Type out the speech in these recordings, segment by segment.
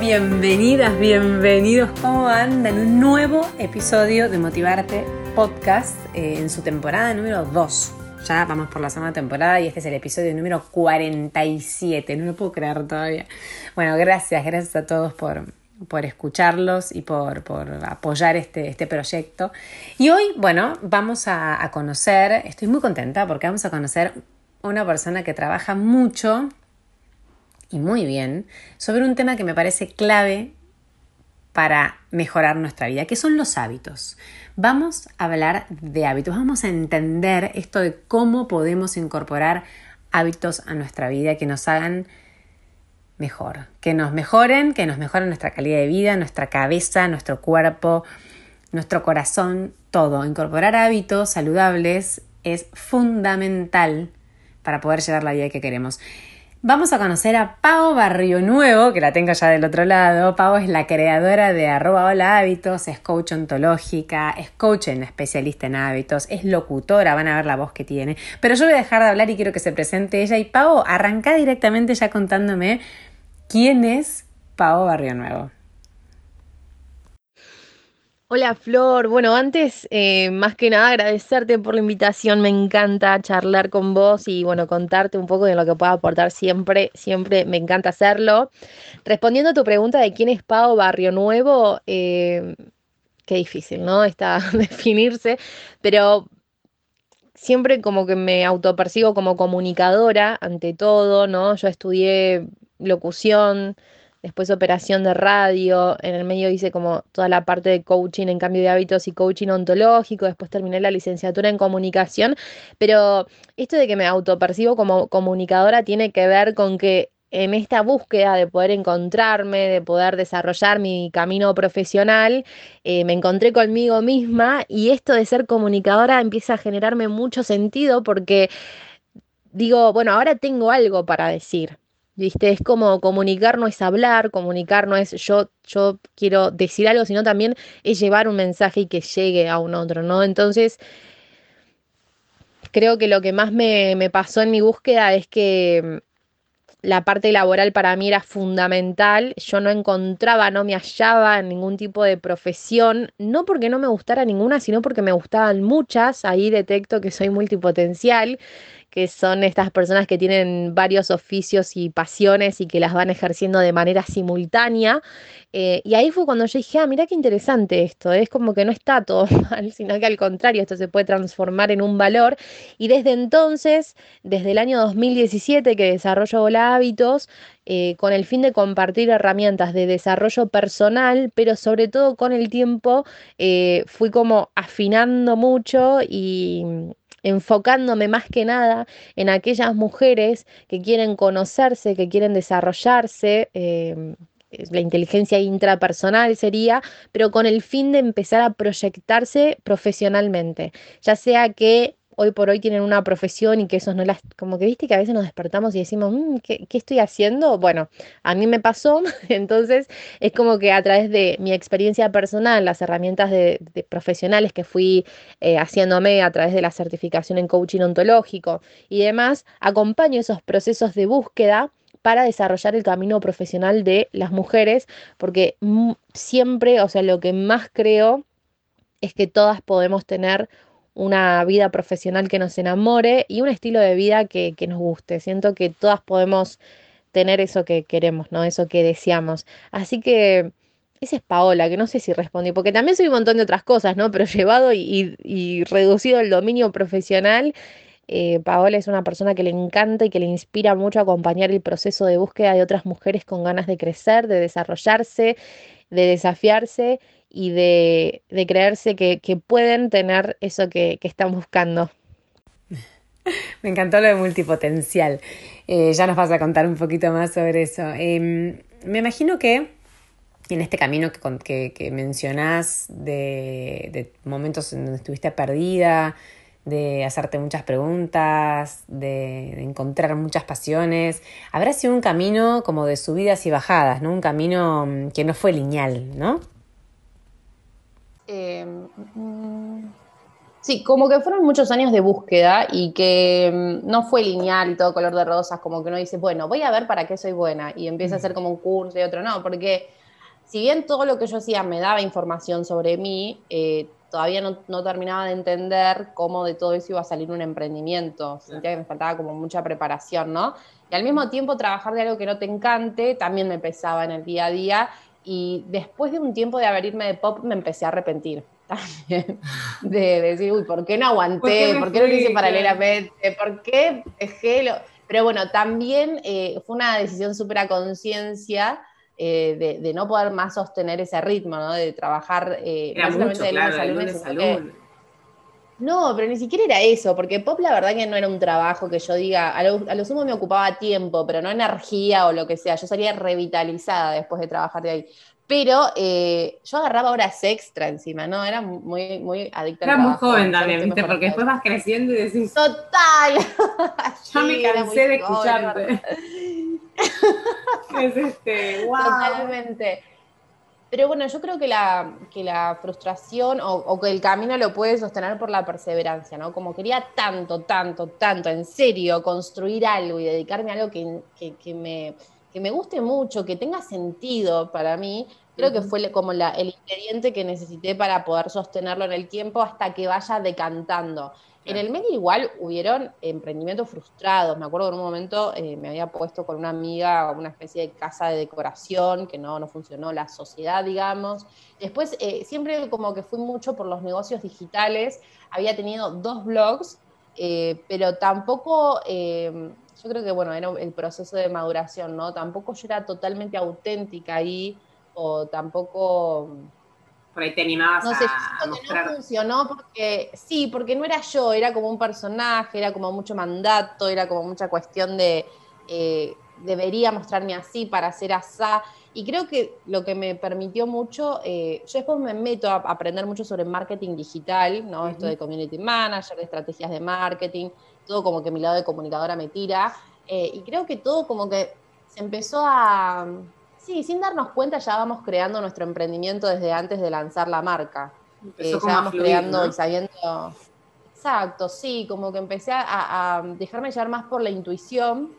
Bienvenidas, bienvenidos. ¿Cómo andan? Un nuevo episodio de Motivarte Podcast eh, en su temporada número 2. Ya vamos por la segunda temporada y este es el episodio número 47. No lo puedo creer todavía. Bueno, gracias, gracias a todos por, por escucharlos y por, por apoyar este, este, proyecto. Y hoy, bueno, vamos a, a conocer, estoy muy contenta porque vamos a conocer una persona que trabaja mucho y muy bien sobre un tema que me parece clave para mejorar nuestra vida, que son los hábitos. Vamos a hablar de hábitos, vamos a entender esto de cómo podemos incorporar hábitos a nuestra vida que nos hagan mejor, que nos mejoren, que nos mejoren nuestra calidad de vida, nuestra cabeza, nuestro cuerpo, nuestro corazón, todo. Incorporar hábitos saludables es fundamental para poder llevar la vida que queremos. Vamos a conocer a Pau Barrio Nuevo, que la tengo ya del otro lado. Pau es la creadora de arroba hola hábitos, es coach ontológica, es coach en especialista en hábitos, es locutora, van a ver la voz que tiene. Pero yo voy a dejar de hablar y quiero que se presente ella. Y Pau, arranca directamente ya contándome quién es Pau Barrio Nuevo. Hola Flor, bueno, antes eh, más que nada agradecerte por la invitación, me encanta charlar con vos y bueno, contarte un poco de lo que pueda aportar siempre, siempre me encanta hacerlo. Respondiendo a tu pregunta de quién es Pau Barrio Nuevo, eh, qué difícil, ¿no? Está definirse, pero siempre como que me autopercibo como comunicadora ante todo, ¿no? Yo estudié locución, después operación de radio, en el medio hice como toda la parte de coaching en cambio de hábitos y coaching ontológico, después terminé la licenciatura en comunicación, pero esto de que me autopercibo como comunicadora tiene que ver con que en esta búsqueda de poder encontrarme, de poder desarrollar mi camino profesional, eh, me encontré conmigo misma y esto de ser comunicadora empieza a generarme mucho sentido porque digo, bueno, ahora tengo algo para decir. ¿Viste? Es como comunicar no es hablar, comunicar no es yo, yo quiero decir algo, sino también es llevar un mensaje y que llegue a un otro, ¿no? Entonces, creo que lo que más me, me pasó en mi búsqueda es que mm, la parte laboral para mí era fundamental. Yo no encontraba, no me hallaba en ningún tipo de profesión, no porque no me gustara ninguna, sino porque me gustaban muchas. Ahí detecto que soy multipotencial que son estas personas que tienen varios oficios y pasiones y que las van ejerciendo de manera simultánea. Eh, y ahí fue cuando yo dije, ah, mira qué interesante esto, es como que no está todo mal, sino que al contrario, esto se puede transformar en un valor. Y desde entonces, desde el año 2017 que desarrollo Hola Hábitos, eh, con el fin de compartir herramientas de desarrollo personal, pero sobre todo con el tiempo eh, fui como afinando mucho y, enfocándome más que nada en aquellas mujeres que quieren conocerse, que quieren desarrollarse. Em, la inteligencia intrapersonal sería, pero con el fin de empezar a proyectarse profesionalmente, ya sea que hoy por hoy tienen una profesión y que eso no las, como que viste que a veces nos despertamos y decimos, mm, ¿qué, estoy haciendo? Bueno, a mí me pasó, entonces es como que a través de mi experiencia personal, las herramientas de, profesionales que fui eh, haciéndome a través de la certificación en coaching ontológico y demás, acompaño esos procesos de búsqueda para desarrollar el camino profesional de las mujeres, porque siempre, o sea, lo que más creo es que todas podemos tener una vida profesional que nos enamore y un estilo de vida que, nos guste. Siento que todas podemos tener eso que queremos, ¿no? Eso que deseamos. Así que esa es Paola, que no sé si respondí, porque también soy un montón de otras cosas, ¿no? Pero llevado y, reducido el dominio profesional, eh, Paola es una persona que le encanta y que le inspira mucho a acompañar el proceso de búsqueda de otras mujeres con ganas de crecer, de desarrollarse, de desafiarse y de, creerse que, pueden tener eso que, están buscando. Me encantó lo de multipotencial. Eh, ya nos vas a contar un poquito más sobre eso. Em, me imagino que en este camino que, que, mencionás de, momentos en donde estuviste perdida, de hacerte muchas preguntas, de, de, encontrar muchas pasiones, habrá sido un camino como de subidas y bajadas, ¿no? Un camino mm, que no fue lineal, ¿no? Mm, Sí, como que fueron muchos años de búsqueda y que mm, no fue lineal y todo color de rosas, como que uno dice, bueno, voy a ver para qué soy buena y empieza a hacer como un curso y otro no, porque si bien todo lo que yo hacía me daba información sobre mí, eh, todavía no, terminaba de entender cómo de todo eso iba a salir un emprendimiento. Sentía que me faltaba como mucha preparación, ¿no? Y al mismo tiempo trabajar de algo que no te encante también me pesaba en el día a día y después de un tiempo de abrirme de pop me empecé a arrepentir también de decir, uy, ¿por qué no aguanté? ¿Por qué, no lo hice paralelamente? ¿Por qué dejé lo...? Pero bueno, también eh, fue una decisión súper a conciencia eh, de, no poder más sostener ese ritmo, ¿no? De trabajar eh, mucho, de lunes salud. No, pero ni siquiera era eso, porque pop la verdad que no era un trabajo que yo diga, a lo, a lo, sumo me ocupaba tiempo, pero no energía o lo que sea, yo salía revitalizada después de trabajar de ahí. Pero eh, yo agarraba horas extra encima, ¿no? Era muy, muy adicta Era muy joven también, ¿viste? Porque después vas creciendo y decís. ¡Total! ya me cansé de escucharte. es este, wow. Totalmente. Pero bueno, yo creo que la, que la frustración o, que el camino lo puede sostener por la perseverancia, ¿no? Como quería tanto, tanto, tanto, en serio, construir algo y dedicarme a algo que, que, me, que me guste mucho, que tenga sentido para mí, Creo que fue como la, el ingrediente que necesité para poder sostenerlo en el tiempo hasta que vaya decantando. En el medio igual hubieron emprendimientos frustrados. Me acuerdo en un momento eh, me había puesto con una amiga una especie de casa de decoración que no, no funcionó, la sociedad, digamos. Después eh, siempre como que fui mucho por los negocios digitales. Había tenido dos blogs, eh, pero tampoco, yo creo que bueno, era el proceso de maduración, ¿no? Tampoco yo era totalmente auténtica ahí o tampoco... Por ahí te animabas no sé, a, no funcionó porque, sí, porque no era yo, era como un personaje, era como mucho mandato, era como mucha cuestión de eh, debería mostrarme así para hacer asá. Y creo que lo que me permitió mucho, eh, yo después me meto a aprender mucho sobre marketing digital, ¿no? Esto de community manager, de estrategias de marketing, todo como que mi lado de comunicadora me tira. Eh, y creo que todo como que se empezó a, Sí, sin darnos cuenta ya vamos creando nuestro emprendimiento desde antes de lanzar la marca. Eh, ya vamos creando y sabiendo. Exacto, sí, como que empecé a, dejarme llevar más por la intuición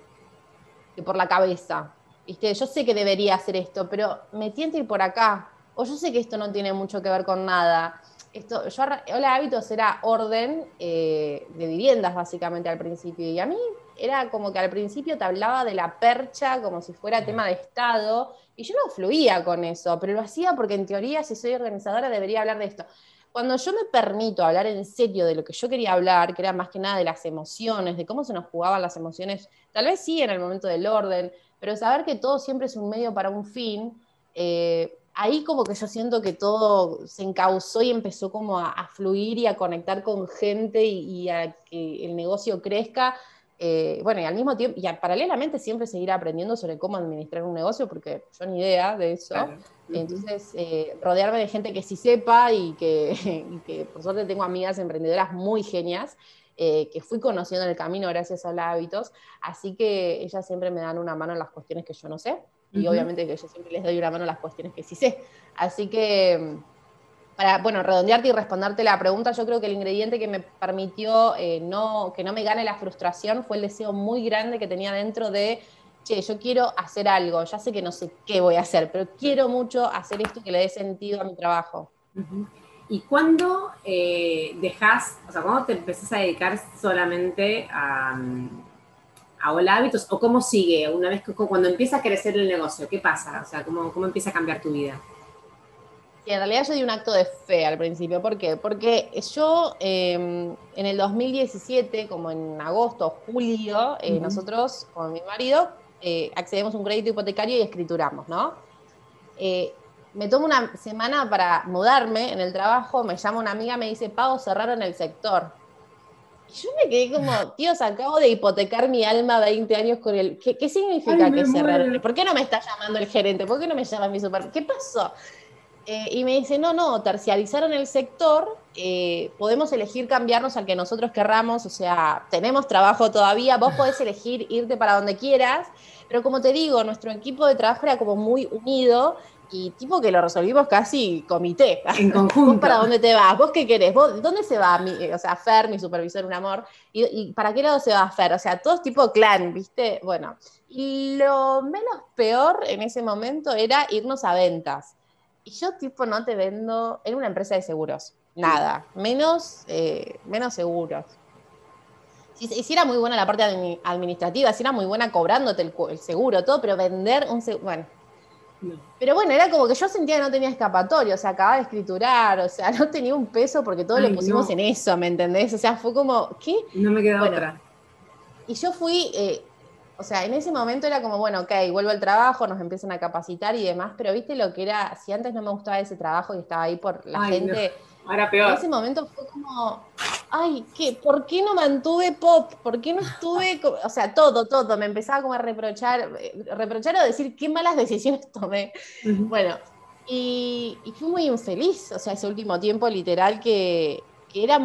que por la cabeza. ¿Viste? Yo sé que debería hacer esto, pero me tiento ir por acá. O yo sé que esto no tiene mucho que ver con nada. Esto, yo, Hola Hábitos era orden eh, de viviendas, básicamente, al principio. Y a mí era como que al principio te hablaba de la percha como si fuera tema de Estado, y yo no fluía con eso, pero lo hacía porque en teoría, si soy organizadora, debería hablar de esto. Cuando yo me permito hablar en serio de lo que yo quería hablar, que era más que nada de las emociones, de cómo se nos jugaban las emociones, tal vez sí en el momento del orden, pero saber que todo siempre es un medio para un fin, eh, ahí como que yo siento que todo se encauzó y empezó como a, fluir y a conectar con gente y, a que el negocio crezca eh, bueno, y al mismo tiempo, y paralelamente siempre seguir aprendiendo sobre cómo administrar un negocio, porque yo ni idea de eso. Entonces, eh, rodearme de gente que sí sepa y que, por suerte tengo amigas emprendedoras muy genias. Eh, que fui conociendo en el camino gracias a los hábitos, así que ellas siempre me dan una mano en las cuestiones que yo no sé, y obviamente que yo siempre les doy una mano en las cuestiones que sí sé. Así que para, bueno, redondearte y responderte la pregunta, yo creo que el ingrediente que me permitió eh, no, que no me gane la frustración fue el deseo muy grande que tenía dentro de, che, yo quiero hacer algo, ya sé que no sé qué voy a hacer, pero quiero mucho hacer esto que le dé sentido a mi trabajo. ¿Y cuándo eh, dejas, o sea, cuándo te empezás a dedicar solamente a, a Hola Hábitos o cómo sigue una vez que cuando empieza a crecer el negocio? ¿Qué pasa? O sea, ¿cómo, cómo empieza a cambiar tu vida? Y en realidad yo di un acto de fe al principio. ¿Por qué? Porque yo em, en el 2017, como en agosto, julio, eh, nosotros con mi marido eh, accedemos a un crédito hipotecario y escrituramos, ¿no? Eh, me tomo una semana para mudarme en el trabajo, me llama una amiga, me dice, pago cerraron el sector. Yo me quedé como, tíos, acabo de hipotecar mi alma 20 años con el... ¿Qué, significa que cerraron? ¿Por qué no me está llamando el gerente? ¿Por qué no me llama mi super... ¿Qué pasó? Eh, y me dice, no, no, terciarizaron el sector, eh, podemos elegir cambiarnos al que nosotros querramos, o sea, tenemos trabajo todavía, vos podés elegir irte para donde quieras, pero como te digo, nuestro equipo de trabajo era como muy unido y tipo que lo resolvimos casi comité. En conjunto. para dónde te vas? ¿Vos qué querés? ¿Vos, ¿Dónde se va? Mi, o sea, Fer, mi supervisor, un amor. ¿Y, para qué lado se va Fer? O sea, todos tipo clan, ¿viste? Bueno, y lo menos peor en ese momento era irnos a ventas. Y yo tipo no te vendo, en una empresa de seguros, nada, menos, eh, menos seguros. Si, era muy buena la parte administrativa, si era muy buena cobrándote el, seguro, todo, pero vender un seguro, bueno. Pero bueno, era como que yo sentía que no tenía escapatorio, o sea, acababa de escriturar, o sea, no tenía un peso porque todo lo pusimos en eso, ¿me entendés? O sea, fue como, ¿qué? No me queda otra. Y yo fui, eh, o sea, en ese momento era como, bueno, ok, vuelvo al trabajo, nos empiezan a capacitar y demás, pero viste lo que era, si antes no me gustaba ese trabajo y estaba ahí por la gente. Ahora peor. En ese momento fue como, ay, ¿qué? ¿por qué no mantuve pop? ¿Por qué no estuve? O sea, todo, todo. Me empezaba como a reprochar, eh, reprochar o decir qué malas decisiones tomé. Bueno, y, fui muy infeliz, o sea, ese último tiempo literal que, que era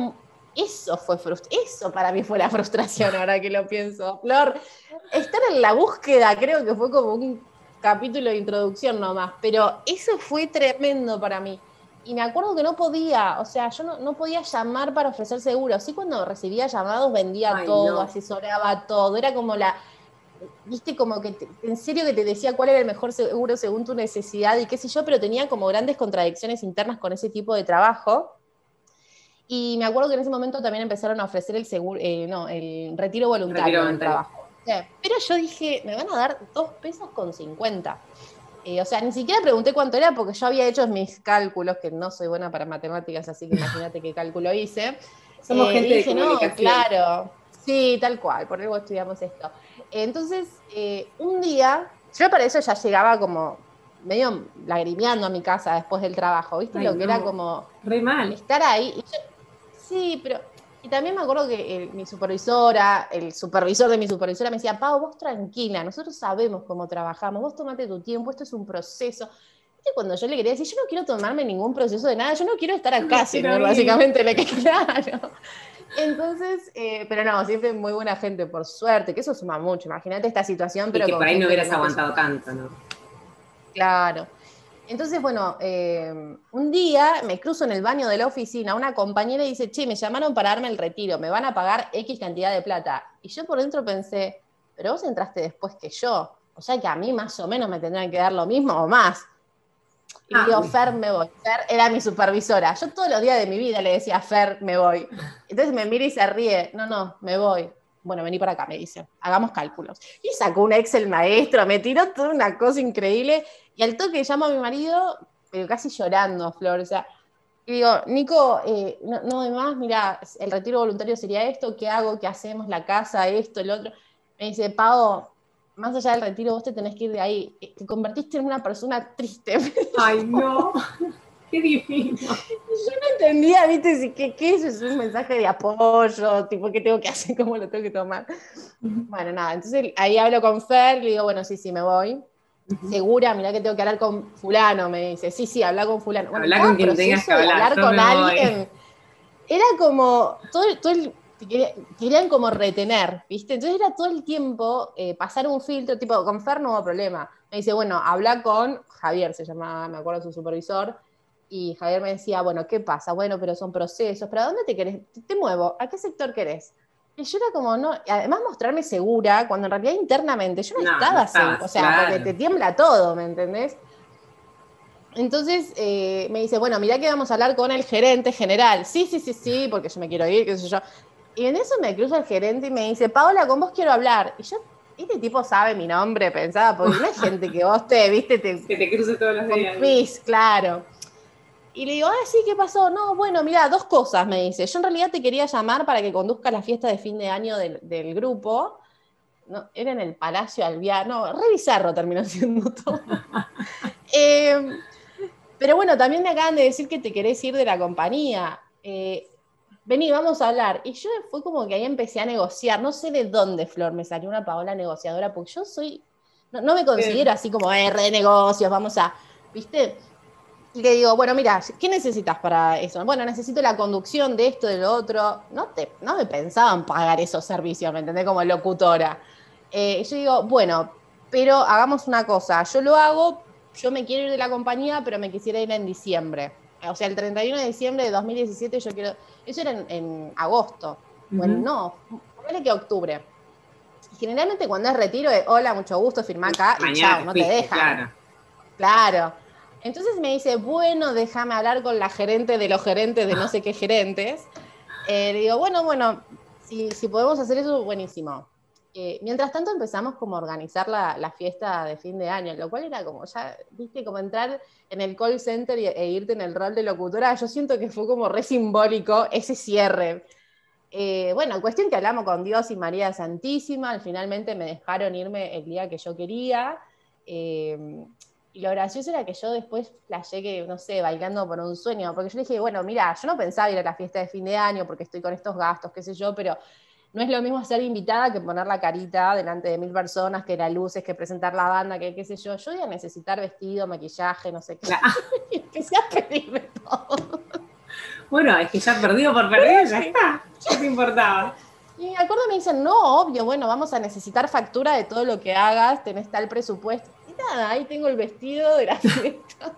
eso fue eso para mí fue la frustración ahora que lo pienso. Flor, estar en la búsqueda creo que fue como un capítulo de introducción nomás, pero eso fue tremendo para mí. Y me acuerdo que no podía, o sea, yo no, podía llamar para ofrecer seguro. Sí, cuando recibía llamados vendía todo, asesoraba todo. Era como la, viste, como que en serio que te decía cuál era el mejor seguro según tu necesidad y qué sé yo, pero tenía como grandes contradicciones internas con ese tipo de trabajo. Y me acuerdo que en ese momento también empezaron a ofrecer el seguro, eh, no, el retiro voluntario del trabajo. Pero yo dije, me van a dar dos pesos con 50. Eh, o sea, ni siquiera pregunté cuánto era porque yo había hecho mis cálculos, que no soy buena para matemáticas, así que imagínate qué cálculo hice. Somos eh, gente dije, de no, claro, sí, tal cual, por algo estudiamos esto. Entonces, un día, yo para eso ya llegaba como medio lagrimeando a mi casa después del trabajo, ¿viste? Lo que era como... Re mal. Estar ahí. Y Sí, pero. Y también me acuerdo que mi supervisora, el supervisor de mi supervisora me decía, Pau, vos tranquila, nosotros sabemos cómo trabajamos, vos tomate tu tiempo, esto es un proceso. Y cuando yo le quería decir, yo no quiero tomarme ningún proceso de nada, yo no quiero estar acá, señor, básicamente le quedé claro. Entonces, eh, pero no, siempre muy buena gente, por suerte, que eso suma mucho. Imagínate esta situación, pero. que por ahí no hubieras aguantado tanto, ¿no? Claro. Entonces, bueno, eh, un día me cruzo en el baño de la oficina, una compañera dice, che, me llamaron para darme el retiro, me van a pagar X cantidad de plata. Y yo por dentro pensé, pero vos entraste después que yo, o sea que a mí más o menos me tendrían que dar lo mismo o más. Y ah, digo, Fer, me voy. Fer era mi supervisora. Yo todos los días de mi vida le decía, Fer, me voy. Entonces me mira y se ríe. No, no, me voy bueno, vení para acá, me dice, hagamos cálculos. Y sacó un Excel maestro, me tiró toda una cosa increíble, y al toque llamo a mi marido, pero casi llorando, Flor, o sea, y digo, Nico, eh, no, no más, mira, el retiro voluntario sería esto, ¿qué hago? ¿Qué hacemos? La casa, esto, el otro. Me dice, Pau, más allá del retiro, vos te tenés que ir de ahí. Te convertiste en una persona triste. Ay, no. Qué difícil. Yo no entendía, ¿viste? ¿Qué, ¿Qué es? ¿Es un mensaje de apoyo? Tipo, ¿qué tengo que hacer? ¿Cómo lo tengo que tomar? Bueno, nada, entonces ahí hablo con Fer, le digo, bueno, sí, sí, me voy. Segura, mirá que tengo que hablar con fulano, me dice, sí, sí, habla con fulano. Bueno, hablar con quien tengas que hablar. con alguien. Era como, todo, todo el, querían como retener, ¿viste? Entonces era todo el tiempo eh, pasar un filtro, tipo, con Fer no hubo problema. Me dice, bueno, habla con Javier, se llamaba, me acuerdo su supervisor, y Javier me decía, bueno, ¿qué pasa? Bueno, pero son procesos, ¿para dónde te querés? Te, muevo, ¿a qué sector querés? Y yo era como, no, además mostrarme segura, cuando en realidad internamente yo no, estaba segura, o sea, porque te tiembla todo, ¿me entendés? Entonces eh, me dice, bueno, mirá que vamos a hablar con el gerente general. Sí, sí, sí, sí, porque yo me quiero ir, qué sé yo. Y en eso me cruza el gerente y me dice, Paola, con vos quiero hablar. Y yo, este tipo sabe mi nombre, pensaba, porque no hay gente que vos te, viste, te, que te cruce todos los días. claro. Y le digo, ah, sí, ¿qué pasó? No, bueno, mira, dos cosas, me dice. Yo en realidad te quería llamar para que conduzcas la fiesta de fin de año del, grupo. No, era en el Palacio Alviar, no, re terminó siendo todo. Em, pero bueno, también me acaban de decir que te querés ir de la compañía. Eh, vení, vamos a hablar. Y yo fue como que ahí empecé a negociar. No sé de dónde, Flor, me salió una Paola negociadora, porque yo soy, no, me considero así como, eh, re de negocios, vamos a, ¿viste? Y le digo, bueno, mira, ¿qué necesitas para eso? Bueno, necesito la conducción de esto, de lo otro. No, te, no me pensaban pagar esos servicios, ¿me entendés? Como locutora. Eh, yo digo, bueno, pero hagamos una cosa, yo lo hago yo me quiero ir de la compañía, pero me quisiera ir en diciembre. O sea, el 31 de diciembre de 2017 yo quiero... Eso era en, agosto. Bueno, no, ponele que octubre. Generalmente cuando es retiro es, hola, mucho gusto, firma acá y chao, no te dejan. Claro. claro. Entonces me dice, bueno, déjame hablar con la gerente de los gerentes de no sé qué gerentes. Eh, le digo, bueno, bueno, si, si podemos hacer eso, buenísimo. Eh, mientras tanto empezamos como a organizar la, fiesta de fin de año, lo cual era como ya, viste, como entrar en el call center e irte en el rol de locutora. Yo siento que fue como re simbólico ese cierre. Eh, bueno, cuestión que hablamos con Dios y María Santísima, finalmente me dejaron irme el día que yo quería. Eh, y lo gracioso era que yo después flashé que, no sé, bailando por un sueño, porque yo le dije, bueno, mira, yo no pensaba ir a la fiesta de fin de año porque estoy con estos gastos, qué sé yo, pero no es lo mismo ser invitada que poner la carita delante de mil personas, que las luces, que presentar la banda, que qué sé yo. Yo iba a necesitar vestido, maquillaje, no sé qué. y empecé a pedirme todo. Bueno, es que ya perdido por perdido, ya está. ¿Qué te importaba? Y me acuerdo me dicen, no, obvio, bueno, vamos a necesitar factura de todo lo que hagas, tenés tal presupuesto. Nada, ahí tengo el vestido de la fiesta.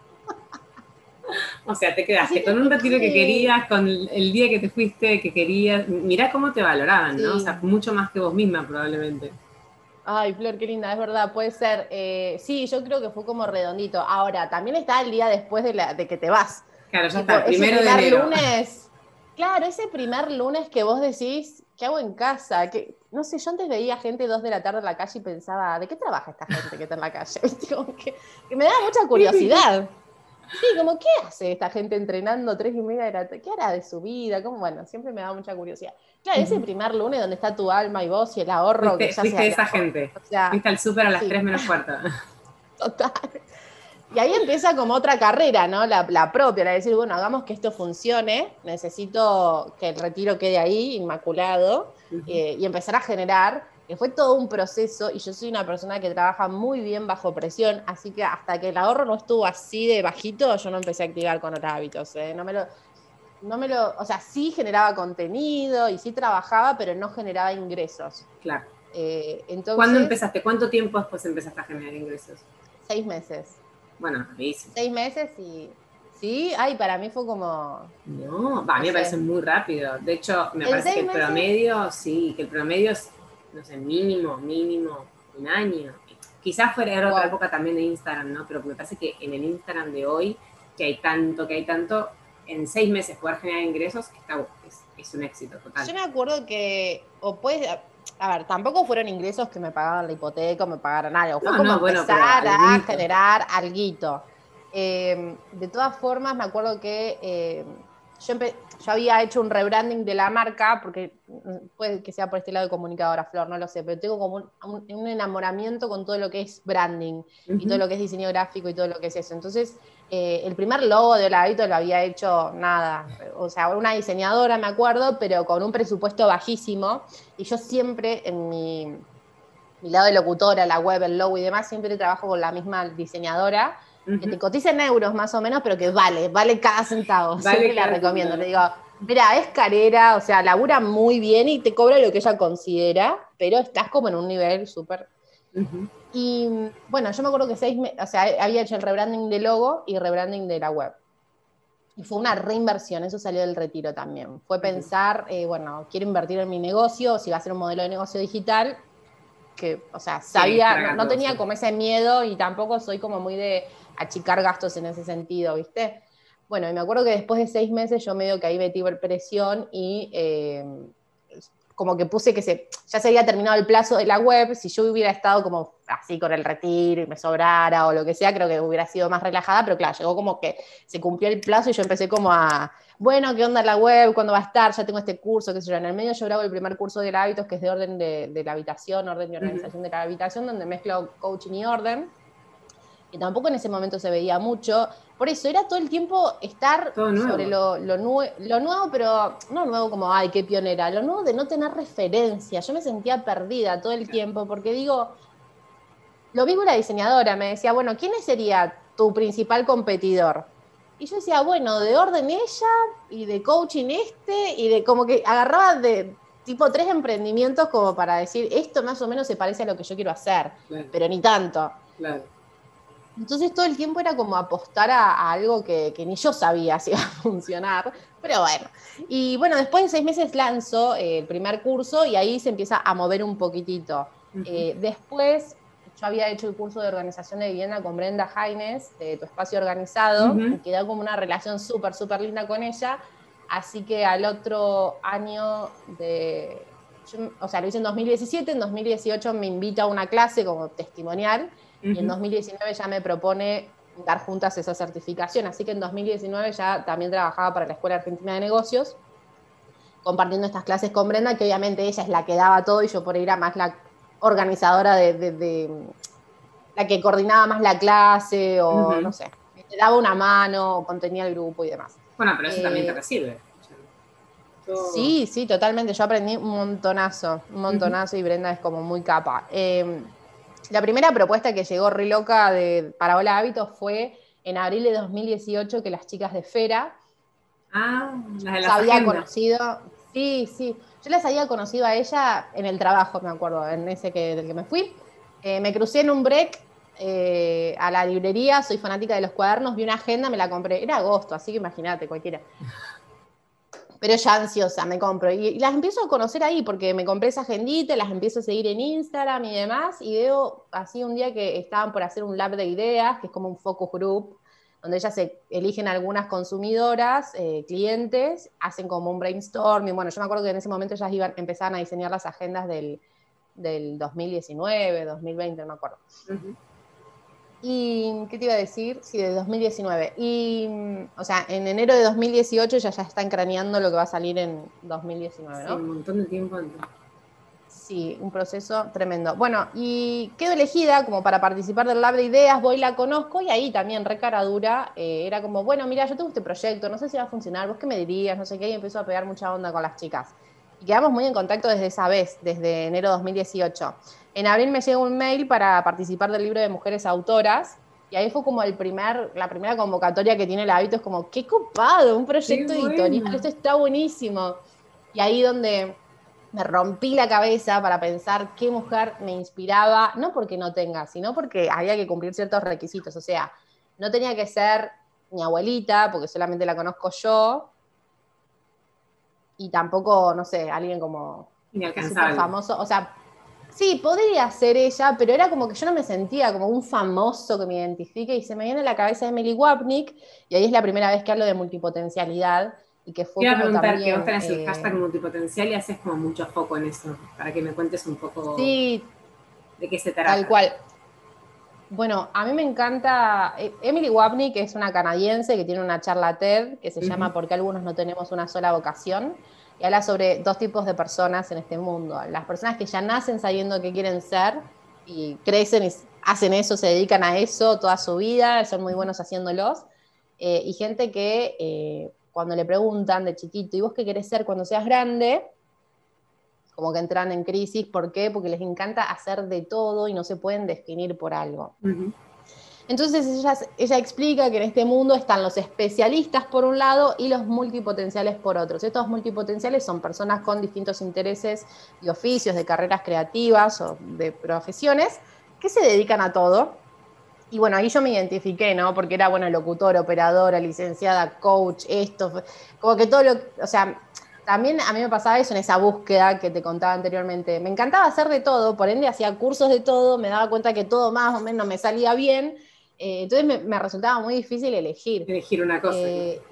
O sea, te quedaste con un retiro que querías, con el día que te fuiste que querías. Mirá cómo te valoraban, ¿no? O sea, mucho más que vos misma probablemente. Ay, Flor, qué linda, es verdad, puede ser. Eh, sí, yo creo que fue como redondito. Ahora, también está el día después de, la, de que te vas. Claro, ya está, primero de enero. lunes. Claro, ese primer lunes que vos decís, ¿qué hago en casa? Que, no sé, yo antes veía gente dos de la tarde en la calle y pensaba, ¿de qué trabaja esta gente que está en la calle? que me da mucha curiosidad. Sí, como, ¿qué hace esta gente entrenando tres y media de la ¿Qué hará de su vida? Como, bueno, siempre me da mucha curiosidad. Claro, ese primer lunes donde está tu alma y vos y el ahorro. ¿Viste, que ya esa gente? O sea, ¿Viste el súper a las tres menos cuarto? Total. Y ahí empieza como otra carrera, ¿no? La, la, propia, la de decir, bueno, hagamos que esto funcione, necesito que el retiro quede ahí, inmaculado, eh, y empezar a generar que fue todo un proceso y yo soy una persona que trabaja muy bien bajo presión, así que hasta que el ahorro no estuvo así de bajito, yo no empecé a activar con otros hábitos. ¿eh? No me lo, no me lo, o sea, sí generaba contenido y sí trabajaba, pero no generaba ingresos. Claro. Eh, entonces, ¿Cuándo empezaste? ¿Cuánto tiempo después empezaste a generar ingresos? Seis meses. Bueno, rapidísimo. Seis meses y Sí, ay, para mí fue como. No, a mí me parece muy rápido. De hecho, me parece que el promedio, sí, que el promedio es no sé, mínimo, mínimo, un año. Quizás fuera otra época también de Instagram, ¿no? Pero me parece que en el Instagram de hoy, que hay tanto, que hay tanto, en seis meses poder generar ingresos está, es, un éxito total. Yo me acuerdo que, o puedes, a ver, tampoco fueron ingresos que me pagaban la hipoteca o me pagaran algo, fue como empezar a generar algo. Eh, de todas formas, me acuerdo que eh, yo, había hecho un rebranding de la marca, porque mm, puede que sea por este lado de comunicadora, Flor, no lo sé, pero tengo como un, enamoramiento con todo lo que es branding y todo lo que es diseño gráfico y todo lo que es eso. Entonces, eh, el primer logo de Lavito lo había hecho nada, o sea, una diseñadora, me acuerdo, pero con un presupuesto bajísimo. Y yo siempre en mi, mi lado de locutora, la web, el logo y demás, siempre trabajo con la misma diseñadora que te cotiza en euros más o menos, pero que vale, vale cada centavo. Vale Siempre la recomiendo. Le digo, mira, es carera, o sea, labura muy bien y te cobra lo que ella considera, pero estás como en un nivel súper. Y bueno, yo me acuerdo que seis meses, o sea, había hecho el rebranding de logo y rebranding de la web. Y fue una reinversión, eso salió del retiro también. Fue pensar, eh, bueno, quiero invertir en mi negocio, si va a ser un modelo de negocio digital, que, o sea, sabía, no, tenía como ese miedo y tampoco soy como muy de achicar gastos en ese sentido, ¿viste? Bueno, y me acuerdo que después de seis meses yo medio que ahí metí presión y eh, como que puse que se, ya se había terminado el plazo de la web, si yo hubiera estado como así con el retiro y me sobrara o lo que sea, creo que hubiera sido más relajada, pero claro, llegó como que se cumplió el plazo y yo empecé como a, bueno, ¿qué onda la web? ¿Cuándo va a estar? Ya tengo este curso, qué sé yo. En el medio yo grabo el primer curso de hábitos, que es de orden de, la habitación, orden y organización de la habitación, donde mezclo coaching y orden que tampoco en ese momento se veía mucho. Por eso era todo el tiempo estar sobre lo, lo, lo, nuevo, pero no nuevo como, ay, qué pionera, lo nuevo de no tener referencia. Yo me sentía perdida todo el tiempo porque digo, lo mismo la diseñadora, me decía, bueno, ¿quién sería tu principal competidor? Y yo decía, bueno, de orden ella y de coaching este y de como que agarraba de tipo tres emprendimientos como para decir, esto más o menos se parece a lo que yo quiero hacer, pero ni tanto. Claro. Entonces todo el tiempo era como apostar a, algo que, ni yo sabía si iba a funcionar, pero bueno. Y bueno, después de seis meses lanzo eh, el primer curso y ahí se empieza a mover un poquitito. Eh, después yo había hecho el curso de organización de vivienda con Brenda Jaines, de Tu Espacio Organizado, y quedó como una relación súper, súper linda con ella. Así que al otro año de, o sea, lo hice en 2017, en 2018 me invita a una clase como testimonial y en 2019 ya me propone dar juntas esa certificación. Así que en 2019 ya también trabajaba para la Escuela Argentina de Negocios, compartiendo estas clases con Brenda, que obviamente ella es la que daba todo y yo por ahí era más la organizadora de, la que coordinaba más la clase o no sé, me daba una mano, o contenía el grupo y demás. Bueno, pero eso también te eh, recibe. Sí, sí, totalmente. Yo aprendí un montonazo, un montonazo y Brenda es como muy capa. Eh, la primera propuesta que llegó re loca de, para Hola Hábitos fue en abril de 2018 que las chicas de Fera ah, las de las había conocido. Sí, sí. Yo las había conocido a ella en el trabajo, me acuerdo, en ese que, del que me fui. Eh, me crucé en un break eh, a la librería, soy fanática de los cuadernos, vi una agenda, me la compré. Era agosto, así que imagínate, cualquiera. Pero ya ansiosa, me compro. Y, las empiezo a conocer ahí, porque me compré esa agendita, las empiezo a seguir en Instagram y demás, y veo así un día que estaban por hacer un lab de ideas, que es como un focus group, donde ellas se eligen algunas consumidoras, eh, clientes, hacen como un brainstorming. Bueno, yo me acuerdo que en ese momento ellas iban, empezaban a diseñar las agendas del, del 2019, 2020, no me acuerdo. Y, ¿qué te iba a decir? Sí, de 2019. Y, o sea, en enero de 2018 ya, ya están craneando lo que va a salir en 2019, ¿no? Sí, un montón de tiempo antes. Sí, un proceso tremendo. Bueno, y quedo elegida como para participar del Lab de Ideas, voy, la conozco y ahí también, re cara dura, eh, era como, bueno, mira, yo tengo este proyecto, no sé si va a funcionar, vos qué me dirías, no sé qué, y empezó a pegar mucha onda con las chicas. Y quedamos muy en contacto desde esa vez, desde enero de 2018. En abril me llega un mail para participar del libro de mujeres autoras, y ahí fue como el primer, la primera convocatoria que tiene el hábito, es como, qué copado, un proyecto editorial, esto está buenísimo. Y ahí donde me rompí la cabeza para pensar qué mujer me inspiraba, no porque no tenga, sino porque había que cumplir ciertos requisitos. O sea, no tenía que ser mi abuelita, porque solamente la conozco yo, y tampoco, no sé, alguien como famoso. O sea, sí, podría ser ella, pero era como que yo no me sentía como un famoso que me identifique y se me viene a la cabeza Emily Wapnick, y ahí es la primera vez que hablo de multipotencialidad y que fue Quiero preguntar también, que vos tenés el eh, hashtag multipotencial y haces como mucho foco en eso, para que me cuentes un poco sí, de qué se trata. Tal cual. Bueno, a mí me encanta eh, Emily Wapnick, es una canadiense que tiene una charla TED que se llama ¿Por qué algunos no tenemos una sola vocación? Y habla sobre dos tipos de personas en este mundo. Las personas que ya nacen sabiendo qué quieren ser y crecen y hacen eso, se dedican a eso toda su vida, son muy buenos haciéndolos. Eh, y gente que cuando le preguntan de chiquito, ¿y vos qué querés ser cuando seas grande? Como que entran en crisis, ¿por qué? Porque les encanta hacer de todo y no se pueden definir por algo. Entonces ella, ella, explica que en este mundo están los especialistas por un lado y los multipotenciales por otros. Estos multipotenciales son personas con distintos intereses y oficios, de carreras creativas o de profesiones, que se dedican a todo y bueno, ahí yo me identifiqué, ¿no? Porque era, bueno, locutor, operadora, licenciada, coach, esto, como que todo lo, o sea, también a mí me pasaba eso en esa búsqueda que te contaba anteriormente. Me encantaba hacer de todo, por ende hacía cursos de todo, me daba cuenta que todo más o menos me salía bien, eh, entonces me, resultaba muy difícil elegir. Elegir una cosa. Eh,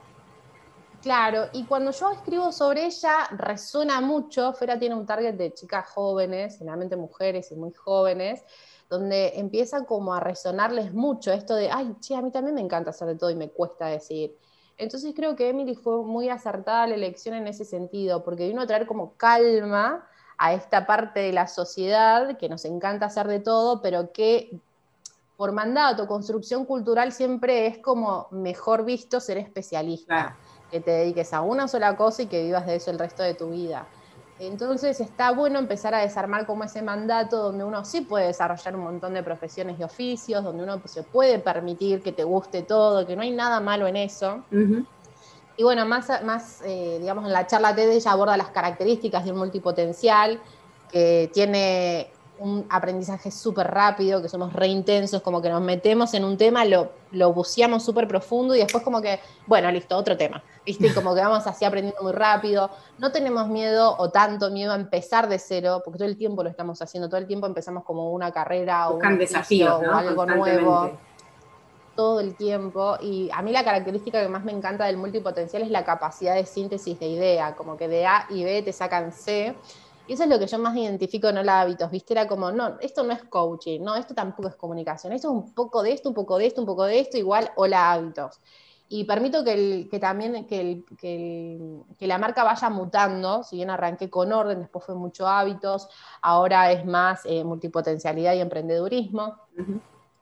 claro, y cuando yo escribo sobre ella, resuena mucho, Fera tiene un target de chicas jóvenes, generalmente mujeres y muy jóvenes, donde empieza como a resonarles mucho esto de, ay, che, a mí también me encanta hacer de todo y me cuesta decir. Entonces creo que Emily fue muy acertada la elección en ese sentido, porque vino a traer como calma a esta parte de la sociedad que nos encanta hacer de todo, pero que por mandato, construcción cultural, siempre es como mejor visto ser especialista, que te dediques a una sola cosa y que vivas de eso el resto de tu vida. Entonces está bueno empezar a desarmar como ese mandato donde uno sí puede desarrollar un montón de profesiones y oficios, donde uno se puede permitir que te guste todo, que no hay nada malo en eso. Y bueno, más, más eh, digamos, en la charla TED ella aborda las características de un multipotencial, que tiene un aprendizaje súper rápido, que somos re intensos, como que nos metemos en un tema, lo, lo buceamos súper profundo y después como que, bueno, listo, otro tema, ¿viste? Y como que vamos así aprendiendo muy rápido. No tenemos miedo o tanto miedo a empezar de cero, porque todo el tiempo lo estamos haciendo, todo el tiempo empezamos como una carrera o un desafío o algo nuevo. Todo el tiempo. Y a mí la característica que más me encanta del multipotencial es la capacidad de síntesis de idea, como que de A y B te sacan C. Y eso es lo que yo más identifico en Hola Hábitos, ¿viste? Era como, no, esto no es coaching, no, esto tampoco es comunicación, esto es un poco de esto, un poco de esto, un poco de esto, igual Hola Hábitos. Y permito que, el, que también que, el, que, la marca vaya mutando, si bien arranqué con orden, después fue mucho hábitos, ahora es más eh, multipotencialidad y emprendedurismo.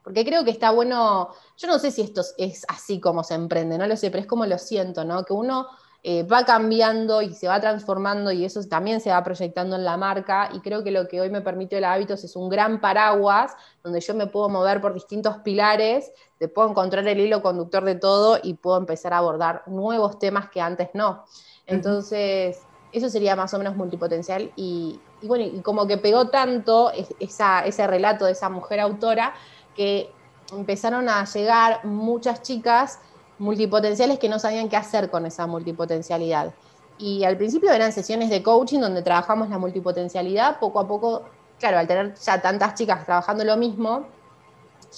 Porque creo que está bueno, yo no sé si esto es así como se emprende, no lo sé, pero es como lo siento, ¿no? Que uno eh, va cambiando y se va transformando y eso también se va proyectando en la marca y creo que lo que hoy me permite el hábitos es un gran paraguas donde yo me puedo mover por distintos pilares, te puedo encontrar el hilo conductor de todo y puedo empezar a abordar nuevos temas que antes no. Entonces, eso sería más o menos multipotencial y, bueno, y como que pegó tanto ese relato de esa mujer autora que empezaron a llegar muchas chicas multipotenciales que no sabían qué hacer con esa multipotencialidad. Y al principio eran sesiones de coaching donde trabajamos la multipotencialidad, poco a poco, claro, al tener ya tantas chicas trabajando lo mismo,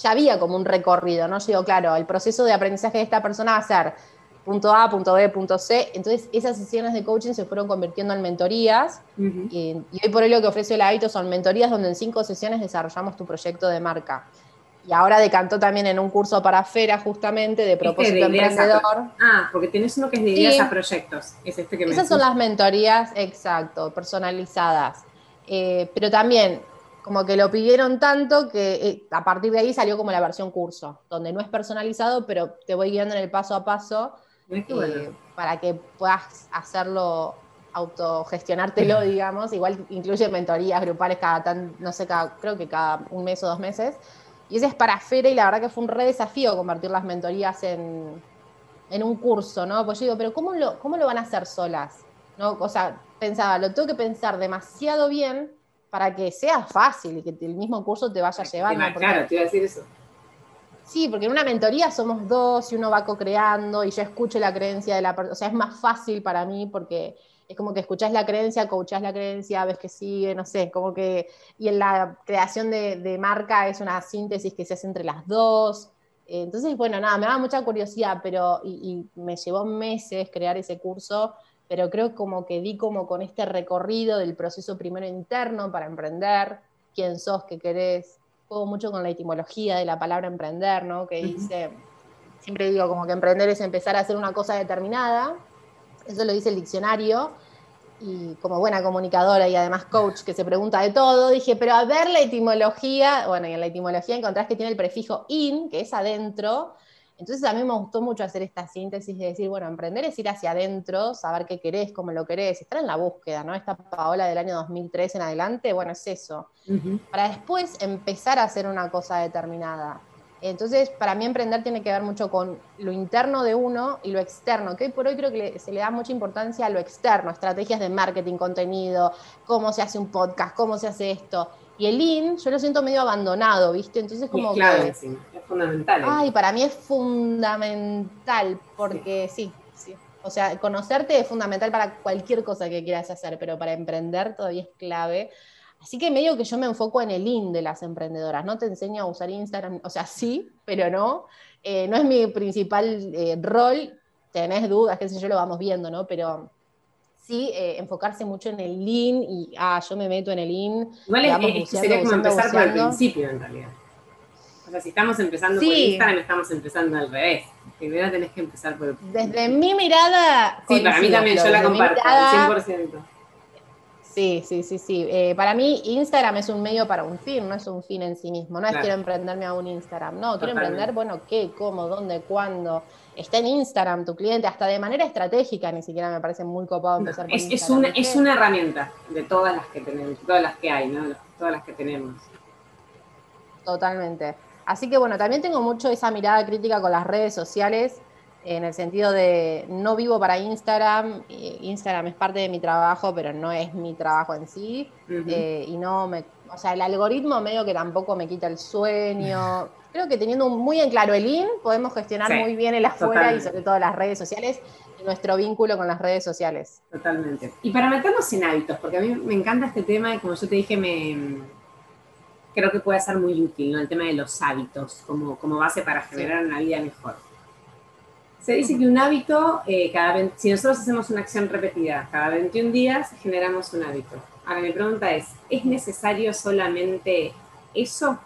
ya había como un recorrido, ¿no? Yo digo, claro, el proceso de aprendizaje de esta persona va a ser punto A, punto B, punto C. Entonces, esas sesiones de coaching se fueron convirtiendo en mentorías. y, y, hoy por hoy lo que ofrece el hábito son mentorías donde en cinco sesiones desarrollamos tu proyecto de marca y ahora decantó también en un curso para Fera justamente de propósito emprendedor. ah, porque tienes uno que es de ideas a proyectos. Es este que Esas son las mentorías, exacto, personalizadas. Eh, pero también, como que lo pidieron tanto que eh, a partir de ahí salió como la versión curso, donde no es personalizado, pero te voy guiando en el paso a paso eh, para que puedas hacerlo autogestionártelo, digamos. Igual incluye mentorías grupales cada tan, no sé, cada, creo que cada un mes o dos meses. Y ese es para Fera y la verdad que fue un re desafío convertir las mentorías en, un curso, ¿no? Pues yo digo, pero ¿cómo lo, cómo lo van a hacer solas? ¿No? O sea, pensaba, lo tengo que pensar demasiado bien para que sea fácil y que el mismo curso te vaya llevando. claro, te iba a decir eso. Sí, porque en una mentoría somos dos y uno va co-creando y yo escucho la creencia de la persona. O sea, es más fácil para mí porque es como que escuchás la creencia, coachás la creencia, ves que sigue, no sé, como que, y en la creación de, marca es una síntesis que se hace entre las dos. Entonces, bueno, nada, me da mucha curiosidad, pero, y, me llevó meses crear ese curso, pero creo como que di como con este recorrido del proceso primero interno para emprender, quién sos, qué querés, juego mucho con la etimología de la palabra emprender, ¿no? Que dice, siempre digo como que emprender es empezar a hacer una cosa determinada, eso lo dice el diccionario. Y como buena comunicadora y además coach que se pregunta de todo, dije, pero a ver la etimología, bueno, y en la etimología encontrás que tiene el prefijo in, que es adentro. Entonces a mí me gustó mucho hacer esta síntesis de decir, bueno, emprender es ir hacia adentro, saber qué querés, cómo lo querés, estar en la búsqueda, ¿no? Esta Paola del año 2003 en adelante, bueno, es eso. Para después empezar a hacer una cosa determinada. Entonces, para mí emprender tiene que ver mucho con lo interno de uno y lo externo, que hoy por hoy creo que se le da mucha importancia a lo externo, estrategias de marketing, contenido, cómo se hace un podcast, cómo se hace esto. Y el IN, yo lo siento medio abandonado, ¿viste? Entonces como clave, sí, es fundamental. ¿eh? Ay, para mí es fundamental, porque sí. sí, O sea, conocerte es fundamental para cualquier cosa que quieras hacer, pero para emprender todavía es clave. Así que medio que yo me enfoco en el in de las emprendedoras, no te enseño a usar Instagram, o sea, sí, pero no, eh, no es mi principal eh, rol, tenés dudas, qué sé yo, lo vamos viendo, ¿no? Pero sí, eh, enfocarse mucho en el in y, ah, yo me meto en el in. Igual es, sería como empezar por el principio, en realidad. O sea, si estamos empezando por Instagram, estamos empezando al revés. Primero tenés que empezar por... Desde mi mirada... Sí, para mí también, yo la comparto, 100%. Sí, sí, sí, sí. Eh, para mí Instagram es un medio para un fin, no es un fin en sí mismo. No es quiero emprenderme a un Instagram. No, quiero emprender, bueno, qué, cómo, dónde, cuándo. Está en Instagram tu cliente, hasta de manera estratégica, ni siquiera me parece muy copado empezar por es, Instagram. Es una, es una herramienta de todas las que tenemos, todas las que hay, ¿no? Todas las que tenemos. Totalmente. Así que bueno, también tengo mucho esa mirada crítica con las redes sociales en el sentido de no vivo para Instagram, Instagram es parte de mi trabajo, pero no es mi trabajo en sí, eh, y no me, o sea, el algoritmo medio que tampoco me quita el sueño. Creo que teniendo muy en claro el IN, podemos gestionar muy bien el afuera y sobre todo las redes sociales y nuestro vínculo con las redes sociales. Totalmente. Y para meternos en hábitos, porque a mí me encanta este tema y como yo te dije, me creo que puede ser muy útil, ¿no? El tema de los hábitos como, como base para generar una vida mejor. Se dice que un hábito, eh, cada si nosotros hacemos una acción repetida cada 21 días, generamos un hábito. Ahora mi pregunta es, ¿es necesario solamente eso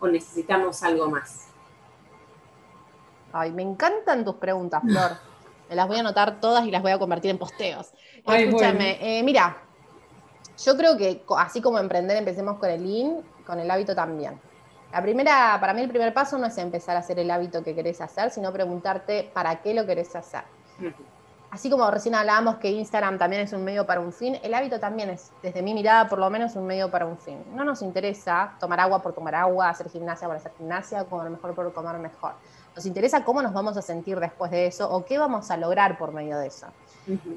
o necesitamos algo más? Ay, me encantan tus preguntas, Flor. Me las voy a anotar todas y las voy a convertir en posteos. Escúchame, eh, mira, yo creo que así como emprender, empecemos con el IN, con el hábito también. La primera, para mí el primer paso no es empezar a hacer el hábito que querés hacer, sino preguntarte para qué lo querés hacer. Así como recién hablábamos que Instagram también es un medio para un fin, el hábito también es, desde mi mirada por lo menos, un medio para un fin. No nos interesa tomar agua por tomar agua, hacer gimnasia por hacer gimnasia, comer mejor por comer mejor. Nos interesa cómo nos vamos a sentir después de eso o qué vamos a lograr por medio de eso.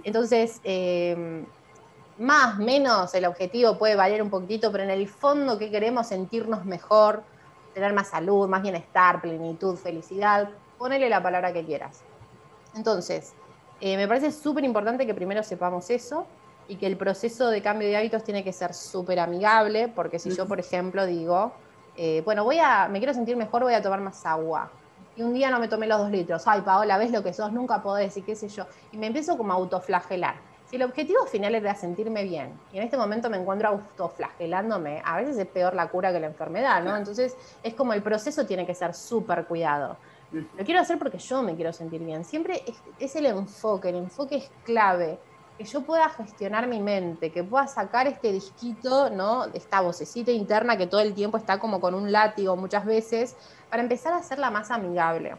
Entonces, eh, más, menos, el objetivo puede variar un poquitito, pero en el fondo, ¿qué queremos? Sentirnos mejor, tener más salud, más bienestar, plenitud, felicidad, ponele la palabra que quieras. Entonces, eh, me parece súper importante que primero sepamos eso y que el proceso de cambio de hábitos tiene que ser súper amigable, porque si yo, por ejemplo, digo, eh, bueno, voy a, me quiero sentir mejor, voy a tomar más agua. Y un día no me tomé los dos litros. Ay, Paola, ves lo que sos, nunca podés, y qué sé yo. Y me empiezo como a autoflagelar. Si el objetivo final era sentirme bien y en este momento me encuentro autoflagelándome, a veces es peor la cura que la enfermedad, ¿no? Entonces es como el proceso tiene que ser súper cuidado. Lo quiero hacer porque yo me quiero sentir bien. Siempre es, el enfoque, el enfoque es clave. Que yo pueda gestionar mi mente, que pueda sacar este disquito, ¿no? Esta vocecita interna que todo el tiempo está como con un látigo muchas veces, para empezar a hacerla más amigable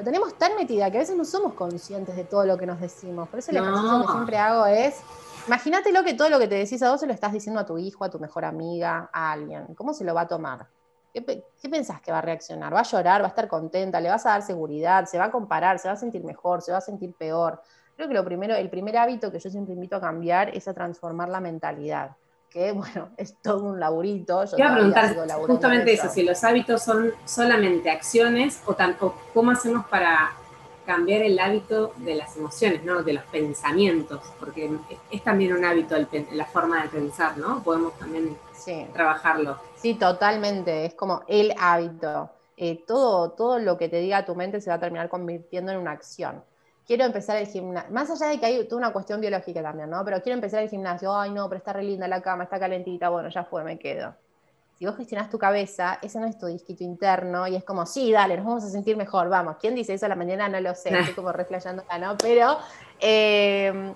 lo tenemos tan metida que a veces no somos conscientes de todo lo que nos decimos. Por eso el ejercicio que siempre hago es, imagínate lo que todo lo que te decís a vos se lo estás diciendo a tu hijo, a tu mejor amiga, a alguien. ¿Cómo se lo va a tomar? ¿Qué, ¿Qué, pensás que va a reaccionar? ¿Va a llorar? ¿Va a estar contenta? ¿Le vas a dar seguridad? ¿Se va a comparar? ¿Se va a sentir mejor? ¿Se va a sentir peor? Creo que lo primero, el primer hábito que yo siempre invito a cambiar es a transformar la mentalidad que bueno, es todo un laburito. Yo a preguntar justamente eso. si los hábitos son solamente acciones o, tanto, cómo hacemos para cambiar el hábito de las emociones, ¿no? de los pensamientos, porque es, también un hábito la forma de pensar, ¿no? Podemos también trabajarlo. Sí, totalmente, es como el hábito. Eh, todo, todo lo que te diga tu mente se va a terminar convirtiendo en una acción quiero empezar el gimnasio, más allá de que hay toda una cuestión biológica también, ¿no? Pero quiero empezar el gimnasio, ay no, pero está re linda la cama, está calentita, bueno, ya fue, me quedo. Si vos gestionás tu cabeza, ese no es tu disquito interno y es como, sí, dale, nos vamos a sentir mejor, vamos. ¿Quién dice eso a la mañana? No lo sé, estoy como reflejando acá, ¿no? Pero eh,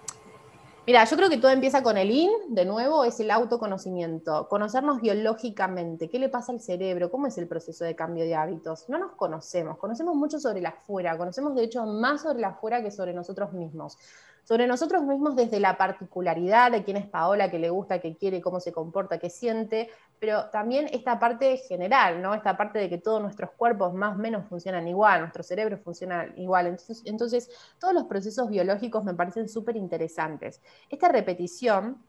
Mira, yo creo que todo empieza con el IN, de nuevo, es el autoconocimiento, conocernos biológicamente, qué le pasa al cerebro, cómo es el proceso de cambio de hábitos. No nos conocemos, conocemos mucho sobre la afuera, conocemos de hecho más sobre la afuera que sobre nosotros mismos sobre nosotros mismos desde la particularidad de quién es Paola, qué le gusta, qué quiere, cómo se comporta, qué siente, pero también esta parte general, ¿no? Esta parte de que todos nuestros cuerpos más o menos funcionan igual, nuestro cerebro funciona igual. Entonces, entonces todos los procesos biológicos me parecen súper interesantes. Esta repetición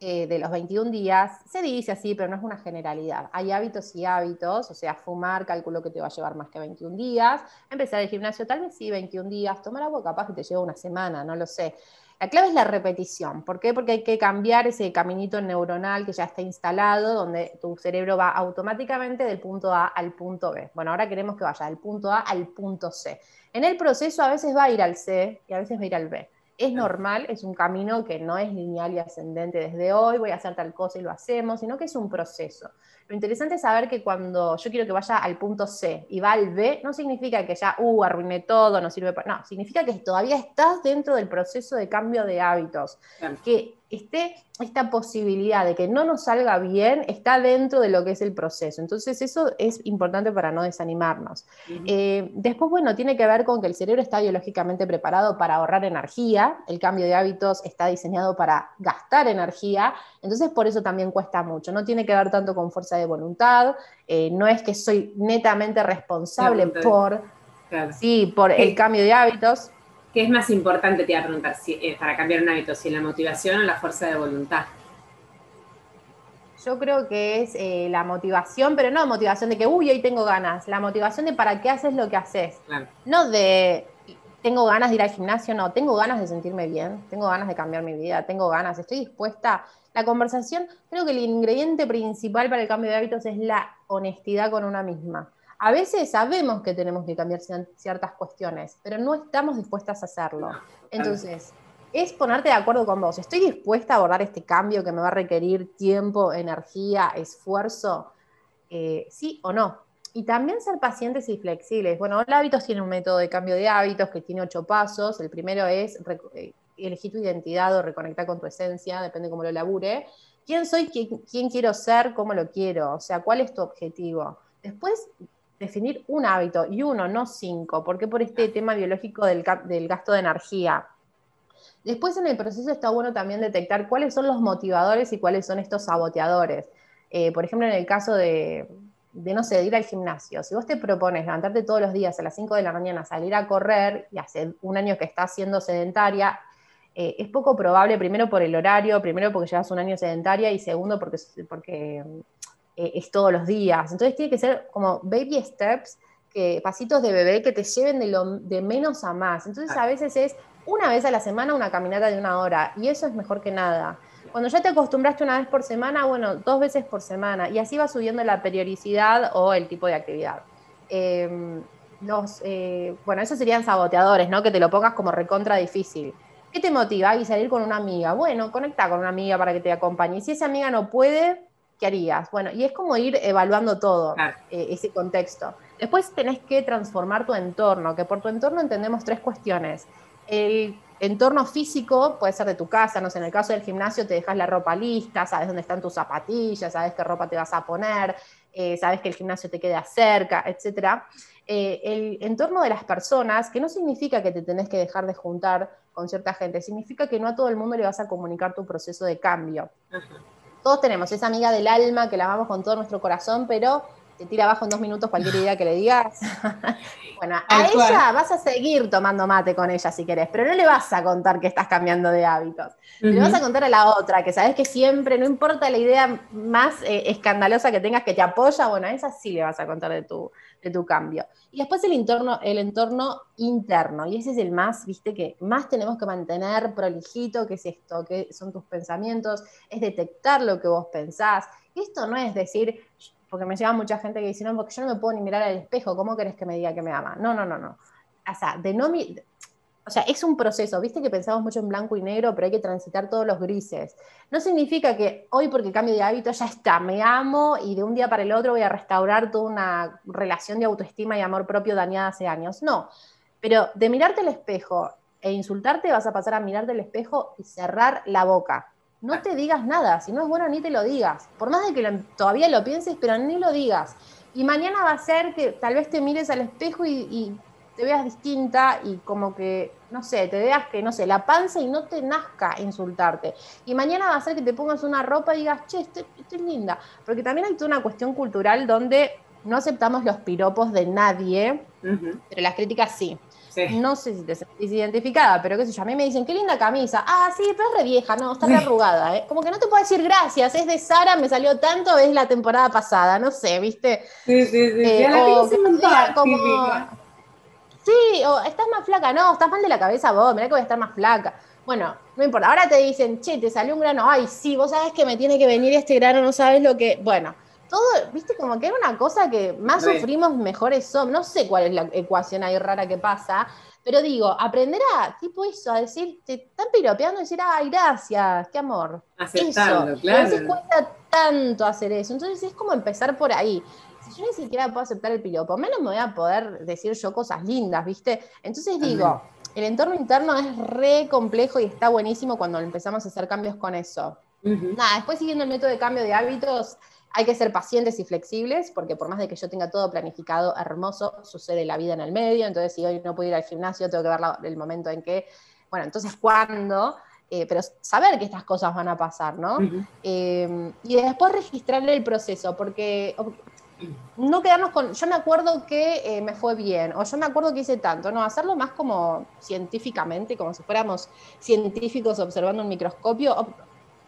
eh, de los 21 días, se dice así, pero no es una generalidad. Hay hábitos y hábitos, o sea, fumar, calculo que te va a llevar más que 21 días, empezar el gimnasio tal vez sí, 21 días, tomar agua capaz que te lleva una semana, no lo sé. La clave es la repetición. ¿Por qué? Porque hay que cambiar ese caminito neuronal que ya está instalado, donde tu cerebro va automáticamente del punto A al punto B. Bueno, ahora queremos que vaya del punto A al punto C. En el proceso a veces va a ir al C y a veces va a ir al B es normal, es un camino que no es lineal y ascendente desde hoy, voy a hacer tal cosa y lo hacemos, sino que es un proceso. Lo interesante es saber que cuando yo quiero que vaya al punto C y va al B, no significa que ya, uh, arruiné todo, no sirve para... No, significa que todavía estás dentro del proceso de cambio de hábitos, que esté esta posibilidad de que no nos salga bien, está dentro de lo que es el proceso. Entonces eso es importante para no desanimarnos. Eh, después, bueno, tiene que ver con que el cerebro está biológicamente preparado para ahorrar energía, el cambio de hábitos está diseñado para gastar energía, entonces por eso también cuesta mucho. No tiene que ver tanto con fuerza de voluntad, eh, no es que soy netamente responsable por Sí, por el cambio de hábitos. ¿Qué es más importante, te iba a preguntar, si, eh, para cambiar un hábito, si la motivación o la fuerza de voluntad? Yo creo que es eh, la motivación, pero no motivación de que, uy, hoy tengo ganas. La motivación de para qué haces lo que haces. No de, tengo ganas de ir al gimnasio, no, tengo ganas de sentirme bien, tengo ganas de cambiar mi vida, tengo ganas, estoy dispuesta. La conversación, creo que el ingrediente principal para el cambio de hábitos es la honestidad con una misma. A veces sabemos que tenemos que cambiar ciertas cuestiones, pero no estamos dispuestas a hacerlo. Entonces, es ponerte de acuerdo con vos. ¿Estoy dispuesta a abordar este cambio que me va a requerir tiempo, energía, esfuerzo? Eh, ¿Sí o no? Y también ser pacientes y flexibles. Bueno, el hábitos tiene un método de cambio de hábitos que tiene ocho pasos. El primero es eh, elegir tu identidad o reconectar con tu esencia, depende cómo lo labure. ¿Quién soy? ¿Quién, quiero ser? ¿Cómo lo quiero? O sea, ¿cuál es tu objetivo? Después, definir un hábito y uno, no cinco. ¿Por qué por este tema biológico del, del gasto de energía? Después en el proceso está bueno también detectar cuáles son los motivadores y cuáles son estos saboteadores. Eh, por ejemplo, en el caso de, no sé, de ir al gimnasio. Si vos te propones levantarte todos los días a las 5 de la mañana, salir a correr, y hace un año que estás siendo sedentaria, eh, es poco probable, primero por el horario, primero porque llevas un año sedentaria y segundo porque, porque eh, es todos los días. Entonces tiene que ser como baby steps, que, pasitos de bebé que te lleven de, lo, de menos a más. Entonces a veces es una vez a la semana una caminata de una hora y eso es mejor que nada. Cuando ya te acostumbraste una vez por semana, bueno, dos veces por semana y así va subiendo la periodicidad o el tipo de actividad. Em, los, eh, bueno, esos serían saboteadores, ¿no? Que te lo pongas como recontra difícil. ¿Qué te motiva? Y salir con una amiga. Bueno, conecta con una amiga para que te acompañe. Y si esa amiga no puede, ¿qué harías? Bueno, y es como ir evaluando todo, eh, ese contexto. Después tenés que transformar tu entorno, que por tu entorno entendemos tres cuestiones. El entorno físico puede ser de tu casa, no sé, en el caso del gimnasio te dejas la ropa lista, sabes dónde están tus zapatillas, sabes qué ropa te vas a poner, eh, sabes que el gimnasio te queda cerca, etc. Eh, el entorno de las personas, que no significa que te tenés que dejar de juntar con cierta gente, significa que no a todo el mundo le vas a comunicar tu proceso de cambio. Todos tenemos esa amiga del alma que la amamos con todo nuestro corazón, pero te tira abajo en dos minutos cualquier idea que le digas. bueno, a ella vas a seguir tomando mate con ella si querés, pero no le vas a contar que estás cambiando de hábitos. Le vas a contar a la otra, que sabes que siempre, no importa la idea más eh, escandalosa que tengas que te apoya, bueno, a esa sí le vas a contar de tu, de tu cambio. Y después el entorno, el entorno interno, y ese es el más, viste, que más tenemos que mantener prolijito, que es esto, que son tus pensamientos, es detectar lo que vos pensás. Esto no es decir, porque me lleva mucha gente que dice, no, porque yo no me puedo ni mirar al espejo, ¿cómo querés que me diga que me ama? No, no, no, no. O sea, de no o sea, es un proceso, viste que pensamos mucho en blanco y negro, pero hay que transitar todos los grises. No significa que hoy porque cambio de hábito ya está, me amo y de un día para el otro voy a restaurar toda una relación de autoestima y amor propio dañada hace años. No, pero de mirarte al espejo e insultarte vas a pasar a mirarte al espejo y cerrar la boca no te digas nada, si no es bueno ni te lo digas. Por más de que todavía lo pienses, pero ni lo digas. Y mañana va a ser que tal vez te mires al espejo y, te veas distinta y como que, no sé, te veas que, no sé, la panza y no te nazca insultarte. Y mañana va a ser que te pongas una ropa y digas, che, estoy, linda. Porque también hay toda una cuestión cultural donde no aceptamos los piropos de nadie, pero las críticas sí. No sé si te sentís identificada, pero qué sé yo, a mí me dicen, qué linda camisa. Ah, sí, pero es re vieja, no, está re arrugada. ¿eh? Como que no te puedo decir gracias, es de Sara, me salió tanto, es la temporada pasada, no sé, ¿viste? Sí, sí, sí. Eh, o Sí, o estás más flaca, no, estás mal de la cabeza vos, mirá que voy a estar más flaca. Bueno, no importa, ahora te dicen, che, te salió un grano, ay, sí, vos sabés que me tiene que venir este grano, no sabes lo que. Bueno, todo, viste, como que era una cosa que más sufrimos, mejores somos. No sé cuál es la ecuación ahí rara que pasa, pero digo, aprender a, tipo eso, a decir, te están piropeando y decir, ay, gracias, qué amor. Aceptarlo, claro. A veces cuesta tanto hacer eso. Entonces es como empezar por ahí. Yo ni siquiera puedo aceptar el piropo, menos me voy a poder decir yo cosas lindas, ¿viste? Entonces digo, el entorno interno es re complejo y está buenísimo cuando empezamos a hacer cambios con eso. Nada, después siguiendo el método de cambio de hábitos, hay que ser pacientes y flexibles, porque por más de que yo tenga todo planificado hermoso, sucede la vida en el medio, entonces si hoy no puedo ir al gimnasio, tengo que ver el momento en que, bueno, entonces cuándo, eh, pero saber que estas cosas van a pasar, ¿no? Eh, y después registrar el proceso, porque no quedarnos con, yo me acuerdo que eh, me fue bien, o yo me acuerdo que hice tanto, no, hacerlo más como científicamente, como si fuéramos científicos observando un microscopio.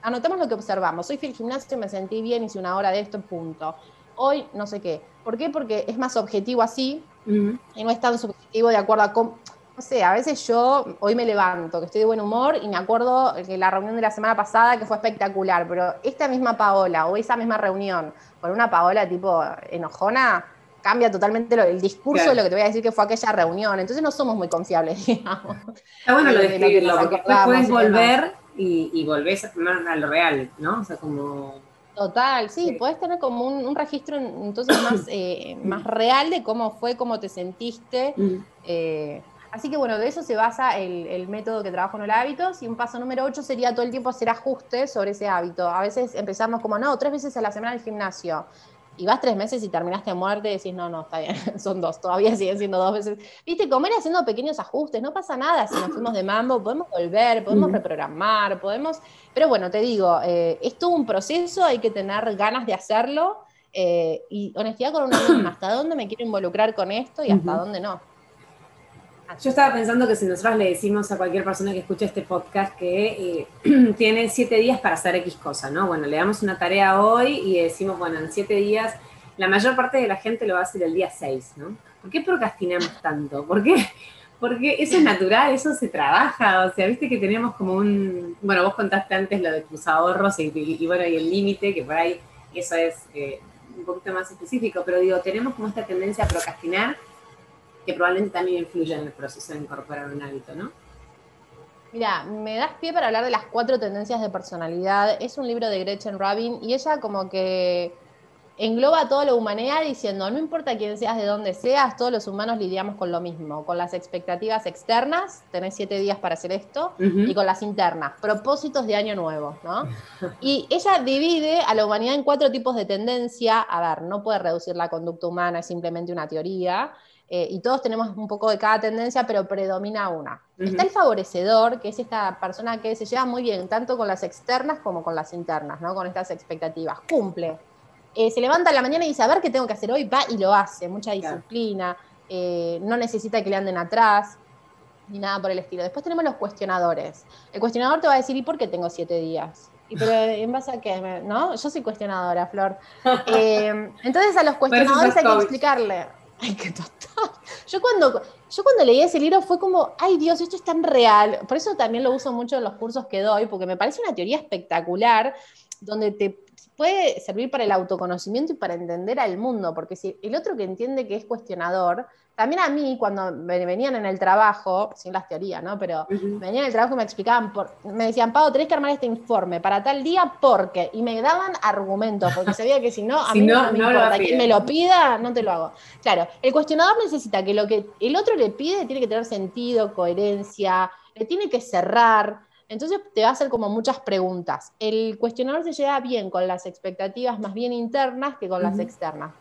Anotemos lo que observamos. Hoy fui al gimnasio, me sentí bien, hice una hora de esto, punto. Hoy no sé qué. ¿Por qué? Porque es más objetivo así y no es tan subjetivo de acuerdo a cómo no sé, a veces yo hoy me levanto, que estoy de buen humor y me acuerdo que la reunión de la semana pasada que fue espectacular, pero esta misma Paola o esa misma reunión con una Paola tipo enojona, cambia totalmente el discurso de lo que te voy a decir que fue aquella reunión. Entonces no somos muy confiables, digamos. Está bueno lo de escribirlo, porque puedes volver y, y, volvés a lo real, ¿no? O sea, como... Total, sí, puedes tener como un, registro entonces más, eh, más real de cómo fue, cómo te sentiste. Eh, Así que bueno, de eso se basa el, método que trabajo en el hábitos y un paso número 8 sería todo el tiempo hacer ajustes sobre ese hábito. A veces empezamos como, no, tres veces a la semana al gimnasio. Y vas tres meses y terminaste a muerte y decís, no, no, está bien, son dos, todavía siguen siendo dos veces. Viste, comer haciendo pequeños ajustes, no pasa nada si nos fuimos de mambo, podemos volver, podemos reprogramar, podemos... Pero bueno, te digo, eh, es todo un proceso, hay que tener ganas de hacerlo eh, y honestidad con uno mismo, hasta dónde me quiero involucrar con esto y hasta dónde no. Yo estaba pensando que si nosotros le decimos a cualquier persona que escucha este podcast que eh, tiene siete días para hacer X cosa, ¿no? Bueno, le damos una tarea hoy y decimos, bueno, en siete días, la mayor parte de la gente lo va a hacer el día seis, ¿no? ¿Por qué procrastinamos tanto? ¿Por qué? Porque eso es natural, eso se trabaja, o sea, viste que tenemos como un, bueno, vos contaste antes lo de tus ahorros y, bueno, y el límite, que por ahí eso es eh, un poquito más específico, pero digo, tenemos como esta tendencia a procrastinar que probablemente también influye en el proceso de incorporar un hábito, ¿no? Mira, me das pie para hablar de las cuatro tendencias de personalidad. Es un libro de Gretchen Rubin y ella como que engloba a toda la humanidad diciendo, no importa quién seas, de dónde seas, todos los humanos lidiamos con lo mismo, con las expectativas externas, tenés siete días para hacer esto, y con las internas, propósitos de año nuevo, ¿no? Y ella divide a la humanidad en cuatro tipos de tendencia, a ver, no puede reducir la conducta humana, es simplemente una teoría, eh, y todos tenemos un poco de cada tendencia, pero predomina una. Está el favorecedor, que es esta persona que se lleva muy bien, tanto con las externas como con las internas, ¿no? con estas expectativas. Cumple. Eh, se levanta en la mañana y dice, a ver qué tengo que hacer hoy, va y lo hace, mucha disciplina, eh, no necesita que le anden atrás, ni nada por el estilo. Después tenemos los cuestionadores. El cuestionador te va a decir, ¿y por qué tengo siete días? ¿Y pero en base a qué? ¿No? Yo soy cuestionadora, Flor. entonces a los cuestionadores hay que explicarle Ay, qué total. Yo cuando, yo cuando leí ese libro fue como, ay Dios, esto es tan real. Por eso también lo uso mucho en los cursos que doy, porque me parece una teoría espectacular, donde te puede servir para el autoconocimiento y para entender al mundo, porque si el otro que entiende que es cuestionador, también a mí, cuando me venían en el trabajo, sin las teorías, ¿no? Pero me venían en el trabajo y me explicaban, por, me decían, Pau, tenés que armar este informe para tal día porque, y me daban argumentos, porque sabía que si no, a mí no, me importa, quien me lo pida, no te lo hago. Claro, el cuestionador necesita que lo que el otro le pide tiene que tener sentido, coherencia, le tiene que cerrar. Entonces te va a hacer como muchas preguntas. El cuestionador se lleva bien con las expectativas más bien internas que con las externas.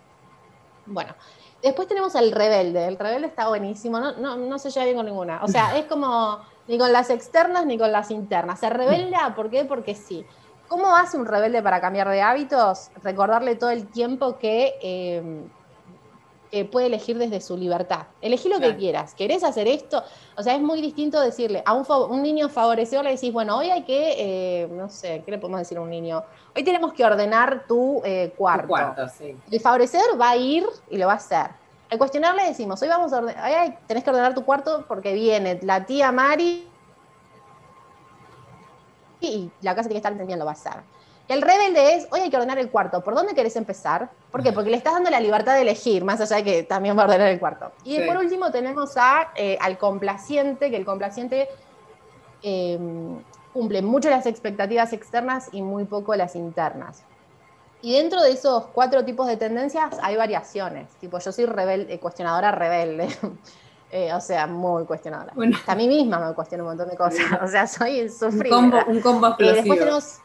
Bueno, Después tenemos el rebelde. El rebelde está buenísimo, no, no, no, se lleva bien con ninguna. O sea, es como ni con las externas ni con las internas. Se rebelda, ¿por qué? Porque sí. ¿Cómo hace un rebelde para cambiar de hábitos? Recordarle todo el tiempo que eh, puede elegir desde su libertad. Elegí lo que quieras. ¿Querés hacer esto? O sea, es muy distinto decirle a un, un niño favorecedor, le decís, bueno, hoy hay que, eh, no sé, ¿qué le podemos decir a un niño? Hoy tenemos que ordenar tu eh, cuarto. Tu cuarto sí. El favorecedor va a ir y lo va a hacer. Al cuestionar le decimos, hoy vamos a ordenar, hoy tenés que ordenar tu cuarto porque viene la tía Mari y la casa tiene que estar entendiendo, lo va a hacer. El rebelde es, hoy hay que ordenar el cuarto. ¿Por dónde querés empezar? ¿Por qué? Porque le estás dando la libertad de elegir, más allá de que también va a ordenar el cuarto. Y por último tenemos a, eh, al complaciente, que el complaciente em, cumple mucho las expectativas externas y muy poco las internas. Y dentro de esos cuatro tipos de tendencias hay variaciones. Tipo, yo soy rebelde, cuestionadora rebelde. Eh, o sea, muy cuestionadora. a mí misma me cuestiono un montón de cosas. O sea, soy sufrida. Un combo, un combo explosivo. después tenemos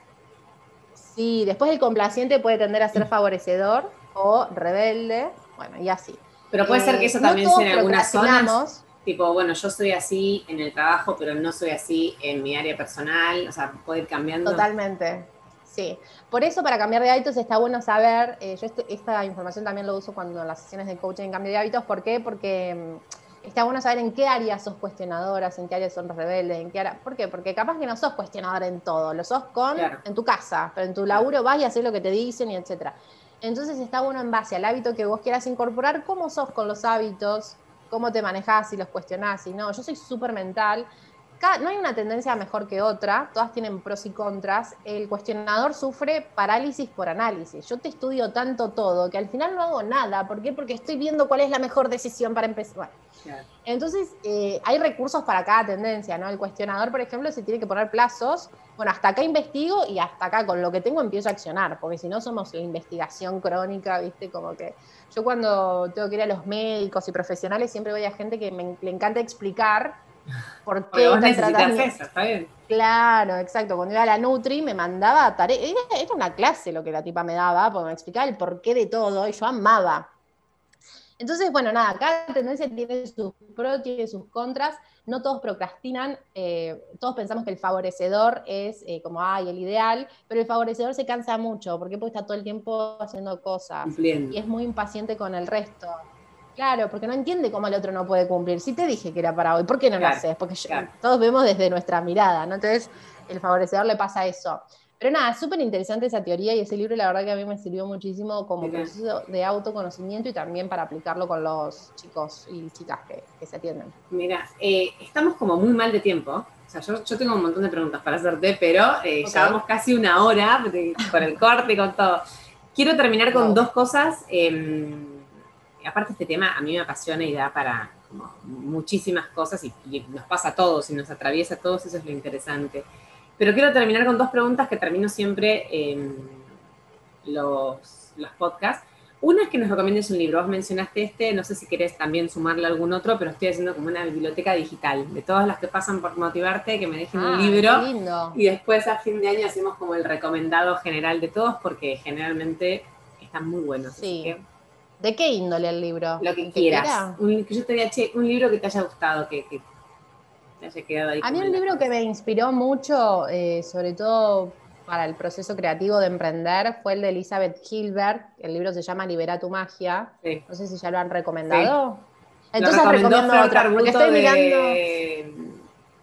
Sí, después el complaciente puede tender a ser favorecedor o rebelde, bueno, y así. Pero puede ser que eso eh, también sea en algunas zonas. Tipo, bueno, yo soy así en el trabajo, pero no soy así en mi área personal. O sea, puede ir cambiando. Totalmente. Sí, por eso para cambiar de hábitos está bueno saber, eh, yo este- esta información también lo uso cuando en las sesiones de coaching en cambio de hábitos, ¿por qué? Porque mm, está bueno saber en qué áreas sos cuestionadoras, en qué áreas son rebeldes, en qué área, ¿por qué? Porque capaz que no sos cuestionadora en todo, lo sos con, Claro. en tu casa, pero en tu laburo vas y haces lo que te dicen y etcétera. Entonces está bueno en base al hábito que vos quieras incorporar, cómo sos con los hábitos, cómo te manejás, si los cuestionás, si no. Yo soy súper mental, No hay una tendencia mejor que otra, todas tienen pros y contras. El cuestionador sufre parálisis por análisis. Yo te estudio tanto todo que al final no hago nada. ¿Por qué? Porque estoy viendo cuál es la mejor decisión para empezar. Bueno, Claro. entonces, eh, hay recursos para cada tendencia, ¿no? El cuestionador, por ejemplo, se tiene que poner plazos. Bueno, hasta acá investigo y hasta acá con lo que tengo empiezo a accionar, porque si no somos la investigación crónica, ¿viste? Como que yo cuando tengo que ir a los médicos y profesionales siempre voy a gente que me, le encanta explicar por Porque qué vos tal necesitas tratamiento- eso, está bien. Claro, exacto. Cuando iba a la Nutri me mandaba tarea. Era, era una clase lo que la tipa me daba, porque me explicaba el porqué de todo y yo amaba. Entonces, bueno, nada, cada tendencia tiene sus pros, tiene sus contras. No todos procrastinan, eh, todos pensamos que el favorecedor es eh, como, ay, el ideal, pero el favorecedor se cansa mucho. Porque está todo el tiempo haciendo cosas Cumpliendo. y es muy impaciente con el resto. Claro, porque no entiende cómo el otro no puede cumplir. Si te dije que era para hoy, ¿por qué no Claro, lo haces? Porque yo- claro. todos vemos desde nuestra mirada, ¿no? Entonces, el favorecedor le pasa eso. Pero nada, súper interesante esa teoría y ese libro, la verdad que a mí me sirvió muchísimo como proceso de autoconocimiento y también para aplicarlo con los chicos y chicas que, que se atienden. Mira, eh, estamos como muy mal de tiempo. O sea, yo, yo tengo un montón de preguntas para hacerte, pero eh, llevamos casi una hora de- con el corte y con todo. Quiero terminar con dos cosas. eh, aparte, este tema a mí me apasiona y da para como muchísimas cosas y, y nos pasa a todos y nos atraviesa a todos, eso es lo interesante. Pero quiero terminar con dos preguntas que termino siempre en los, los podcasts. Una es que nos recomiendes un libro. Vos mencionaste este, no sé si querés también sumarle algún otro, pero estoy haciendo como una biblioteca digital de todas las que pasan por motivarte, que me dejen un Ah, libro. qué lindo. Y después a fin de año hacemos como el recomendado general de todos, porque generalmente están muy buenos. así Sí. que ¿De qué índole el libro? lo que ¿El quieras. quiera? Un, yo te che, un libro que te haya gustado, que, que te haya quedado ahí. A mí un libro que me inspiró mucho, eh, sobre todo para el proceso creativo de emprender, fue el de Elizabeth Gilbert. El libro se llama Libera tu magia. Sí. No sé si ya lo han recomendado. Lo Entonces recomendó recomiendo porque Carbuto estoy mirando...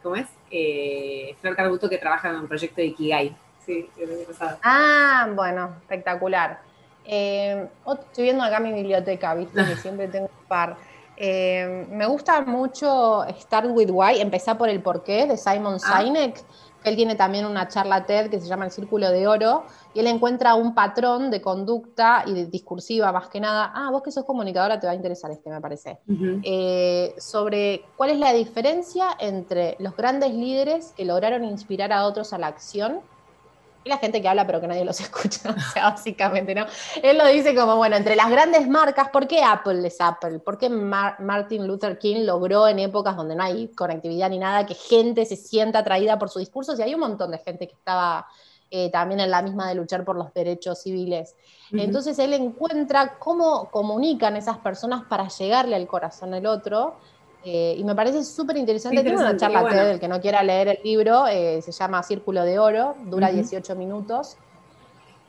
¿Cómo es? Eh, Flor Carbuto que trabaja en un proyecto de Ikigai. Sí, lo he pasado. Ah, bueno, espectacular. Eh, estoy viendo acá mi biblioteca, viste, que siempre tengo un par. Eh, me gusta mucho Start with Why, empezar por el porqué de Simon Ah. Sinek, que él tiene también una charla TED que se llama El Círculo de Oro, y él encuentra un patrón de conducta y de discursiva más que nada. Ah, vos que sos comunicadora te va a interesar este, me parece. Eh, sobre cuál es la diferencia entre los grandes líderes que lograron inspirar a otros a la acción y la gente que habla pero que nadie los escucha, o sea, básicamente, ¿no? Él lo dice como, bueno, entre las grandes marcas, ¿por qué Apple es Apple? ¿Por qué Mar- Martin Luther King logró en épocas donde no hay conectividad ni nada que gente se sienta atraída por sus discursos? Y hay un montón de gente que estaba eh, también en la misma de luchar por los derechos civiles. Entonces él encuentra cómo comunican esas personas para llegarle al corazón del otro. Eh, y me parece súper interesante. Tiene una charla qué bueno. TED, el que no quiera leer el libro, eh, se llama Círculo de Oro, dura Ujú. 18 minutos.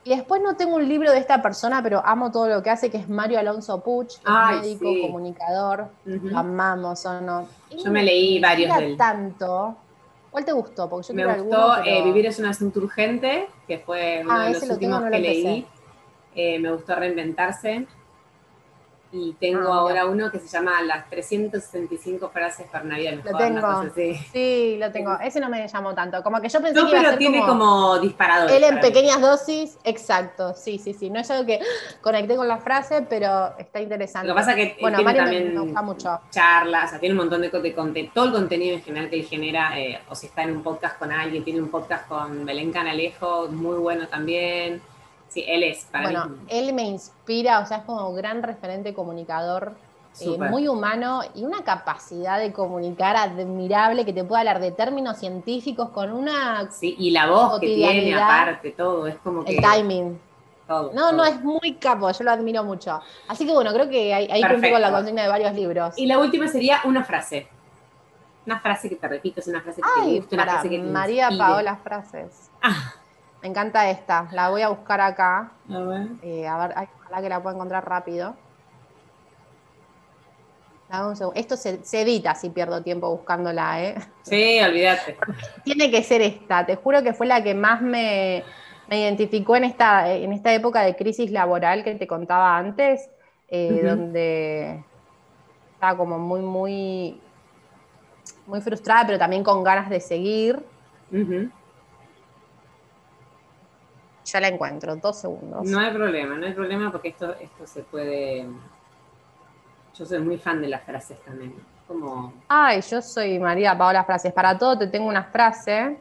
Y después no tengo un libro de esta persona, pero amo todo lo que hace, que es Mario Alonso Puch, Ay, médico, sí. comunicador, lo amamos o no. Y Yo me leí varios de él. tanto. ¿Cuál te gustó? Porque yo Me gustó alguno, eh, Vivir es un asunto urgente, que fue uno Ah, de los lo tengo, últimos no que leí. Me gustó Reinventarse. Y tengo Ah, ahora uno que se llama Las 365 frases para una vida mejor. Lo tengo. Sí, lo tengo. Ese no me llamó tanto. Como que yo pensé No, que pero ser tiene como... como, disparadores. Él en mí. pequeñas dosis, exacto, sí, sí, sí. No es algo que conecté con la frase, pero está interesante. Lo que pasa es que él bueno, tiene Mario me- también me gusta mucho. charlas, o sea, tiene un montón de, de conte- todo el contenido en general que él genera, eh, o si está en un podcast con alguien, tiene un podcast con Belén Canalejo, muy bueno también. Sí, él es, para Bueno, mí. él me inspira, o sea, es como gran referente comunicador, eh, muy humano y una capacidad de comunicar admirable que te puede hablar de términos científicos con una. Sí, y la voz que tiene aparte, todo, es como que... El timing. todo, No, no, es muy capo, yo lo admiro mucho. Así que bueno, creo que ahí, ahí cumplí con la consigna de varios libros. Y la última sería una frase. Una frase que te repites, una frase que te Ay, guste, una frase que te María inspire. Paola Frases. Ah, Me encanta esta. La voy a buscar acá. A ver. Eh, a ver, ay, ojalá que la pueda encontrar rápido. Dame un segundo. Esto se, se edita si pierdo tiempo buscándola, ¿eh? Sí, olvídate. Tiene que ser esta. Te juro que fue la que más me, me identificó en esta, en esta época de crisis laboral que te contaba antes, eh, donde estaba como muy, muy, muy frustrada, pero también con ganas de seguir. Ya la encuentro, dos segundos. No hay problema, no hay problema porque esto, esto se puede. Yo soy muy fan de las frases también. Como. Ay, yo soy María Paola Frases. Para todo te tengo una frase.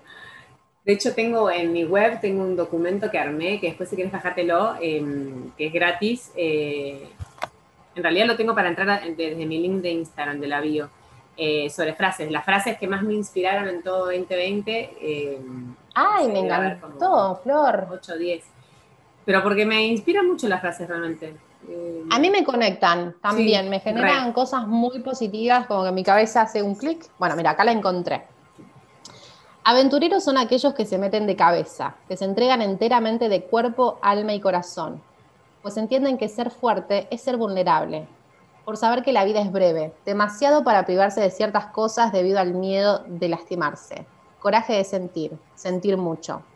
De hecho, tengo en mi web tengo un documento que armé, que después si quieres bajártelo, eh, que es gratis. eh, en realidad lo tengo para entrar a- desde mi link de Instagram, de la bio, eh, sobre frases. Las frases que más me inspiraron en todo 2020. Ay, me encantó, Flor. 8 o 10. Pero porque me inspiran mucho las frases realmente. Eh, A mí me conectan también, Sí, me generan cosas muy positivas, como que mi cabeza hace un clic. Bueno, mira, acá la encontré. Aventureros son aquellos que se meten de cabeza, que se entregan enteramente de cuerpo, alma y corazón, pues entienden que ser fuerte es ser vulnerable, por saber que la vida es breve, demasiado para privarse de ciertas cosas debido al miedo de lastimarse, coraje de sentir, sentir mucho.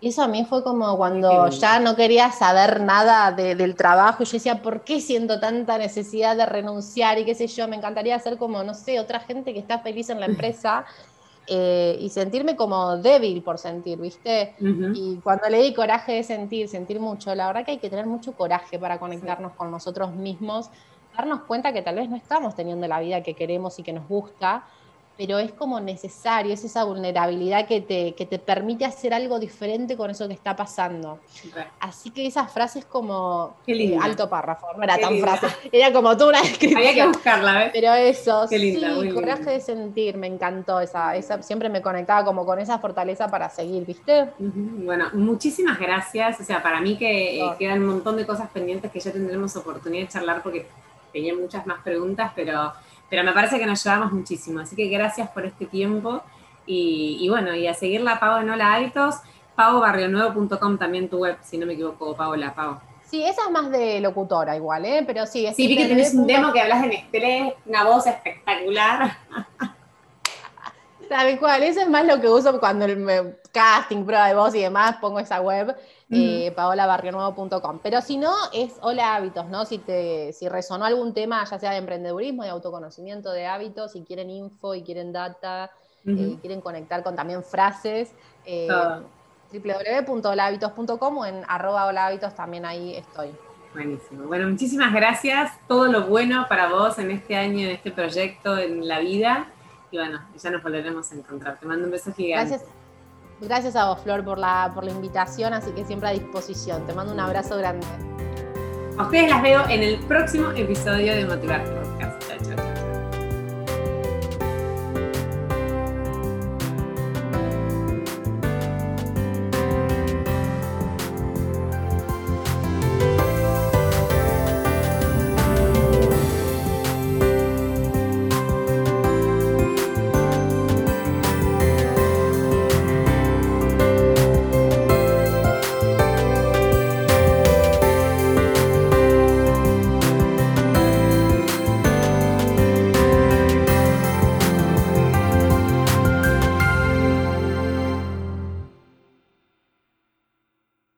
Y eso a mí fue como cuando ya no quería saber nada de- del trabajo y yo decía, ¿por qué siento tanta necesidad de renunciar? Y qué sé yo, me encantaría ser como, no sé, otra gente que está feliz en la empresa eh, y sentirme como débil por sentir, ¿viste? Y cuando leí coraje de sentir, sentir mucho, la verdad que hay que tener mucho coraje para conectarnos con nosotros mismos, darnos cuenta que tal vez no estamos teniendo la vida que queremos y que nos gusta, pero es como necesario, es esa vulnerabilidad que te, que te permite hacer algo diferente con eso que está pasando. Re. Así que esas frases como eh, alto párrafo, no era Qué tan linda. frase, era como toda una descripción. Había que buscarla, ¿ves? Pero eso, Qué linda, sí, muy linda. coraje de sentir, me encantó esa, esa, siempre me conectaba como con esa fortaleza para seguir, ¿viste? Ujú. Bueno, muchísimas gracias. O sea, para mí que eh, quedan un montón de cosas pendientes que ya tendremos oportunidad de charlar porque tenía muchas más preguntas, pero, pero me parece que nos llevamos muchísimo. Así que gracias por este tiempo. Y, y bueno, y a seguir la Pavo en Hola Hábitos, pavobarrionuevo.com también tu web, si no me equivoco, Paola, Pavo. Sí, esa es más de locutora igual, ¿eh? Pero sí, es Sí, vi que tenés un de demo que hablas en estrés, una voz espectacular. Tal cual, eso es más lo que uso cuando el me- casting, prueba de voz y demás, pongo esa web, eh, paolabarrionuevo.com. Pero si no, es Hola Hábitos, ¿no? Si, te, si resonó algún tema, ya sea de emprendedurismo, de autoconocimiento de hábitos, si quieren info y quieren data, eh, quieren conectar con también frases, eh, www.holahábitos.com o en arroba holahábitos también ahí estoy. Buenísimo. Bueno, muchísimas gracias. Todo lo bueno para vos en este año, en este proyecto, en la vida. Y bueno, ya nos volveremos a encontrar. Te mando un beso gigante. Gracias, gracias a vos, Flor, por la, por la invitación, así que siempre a disposición. Te mando un abrazo grande. A ustedes las veo en el próximo episodio de Motivarte.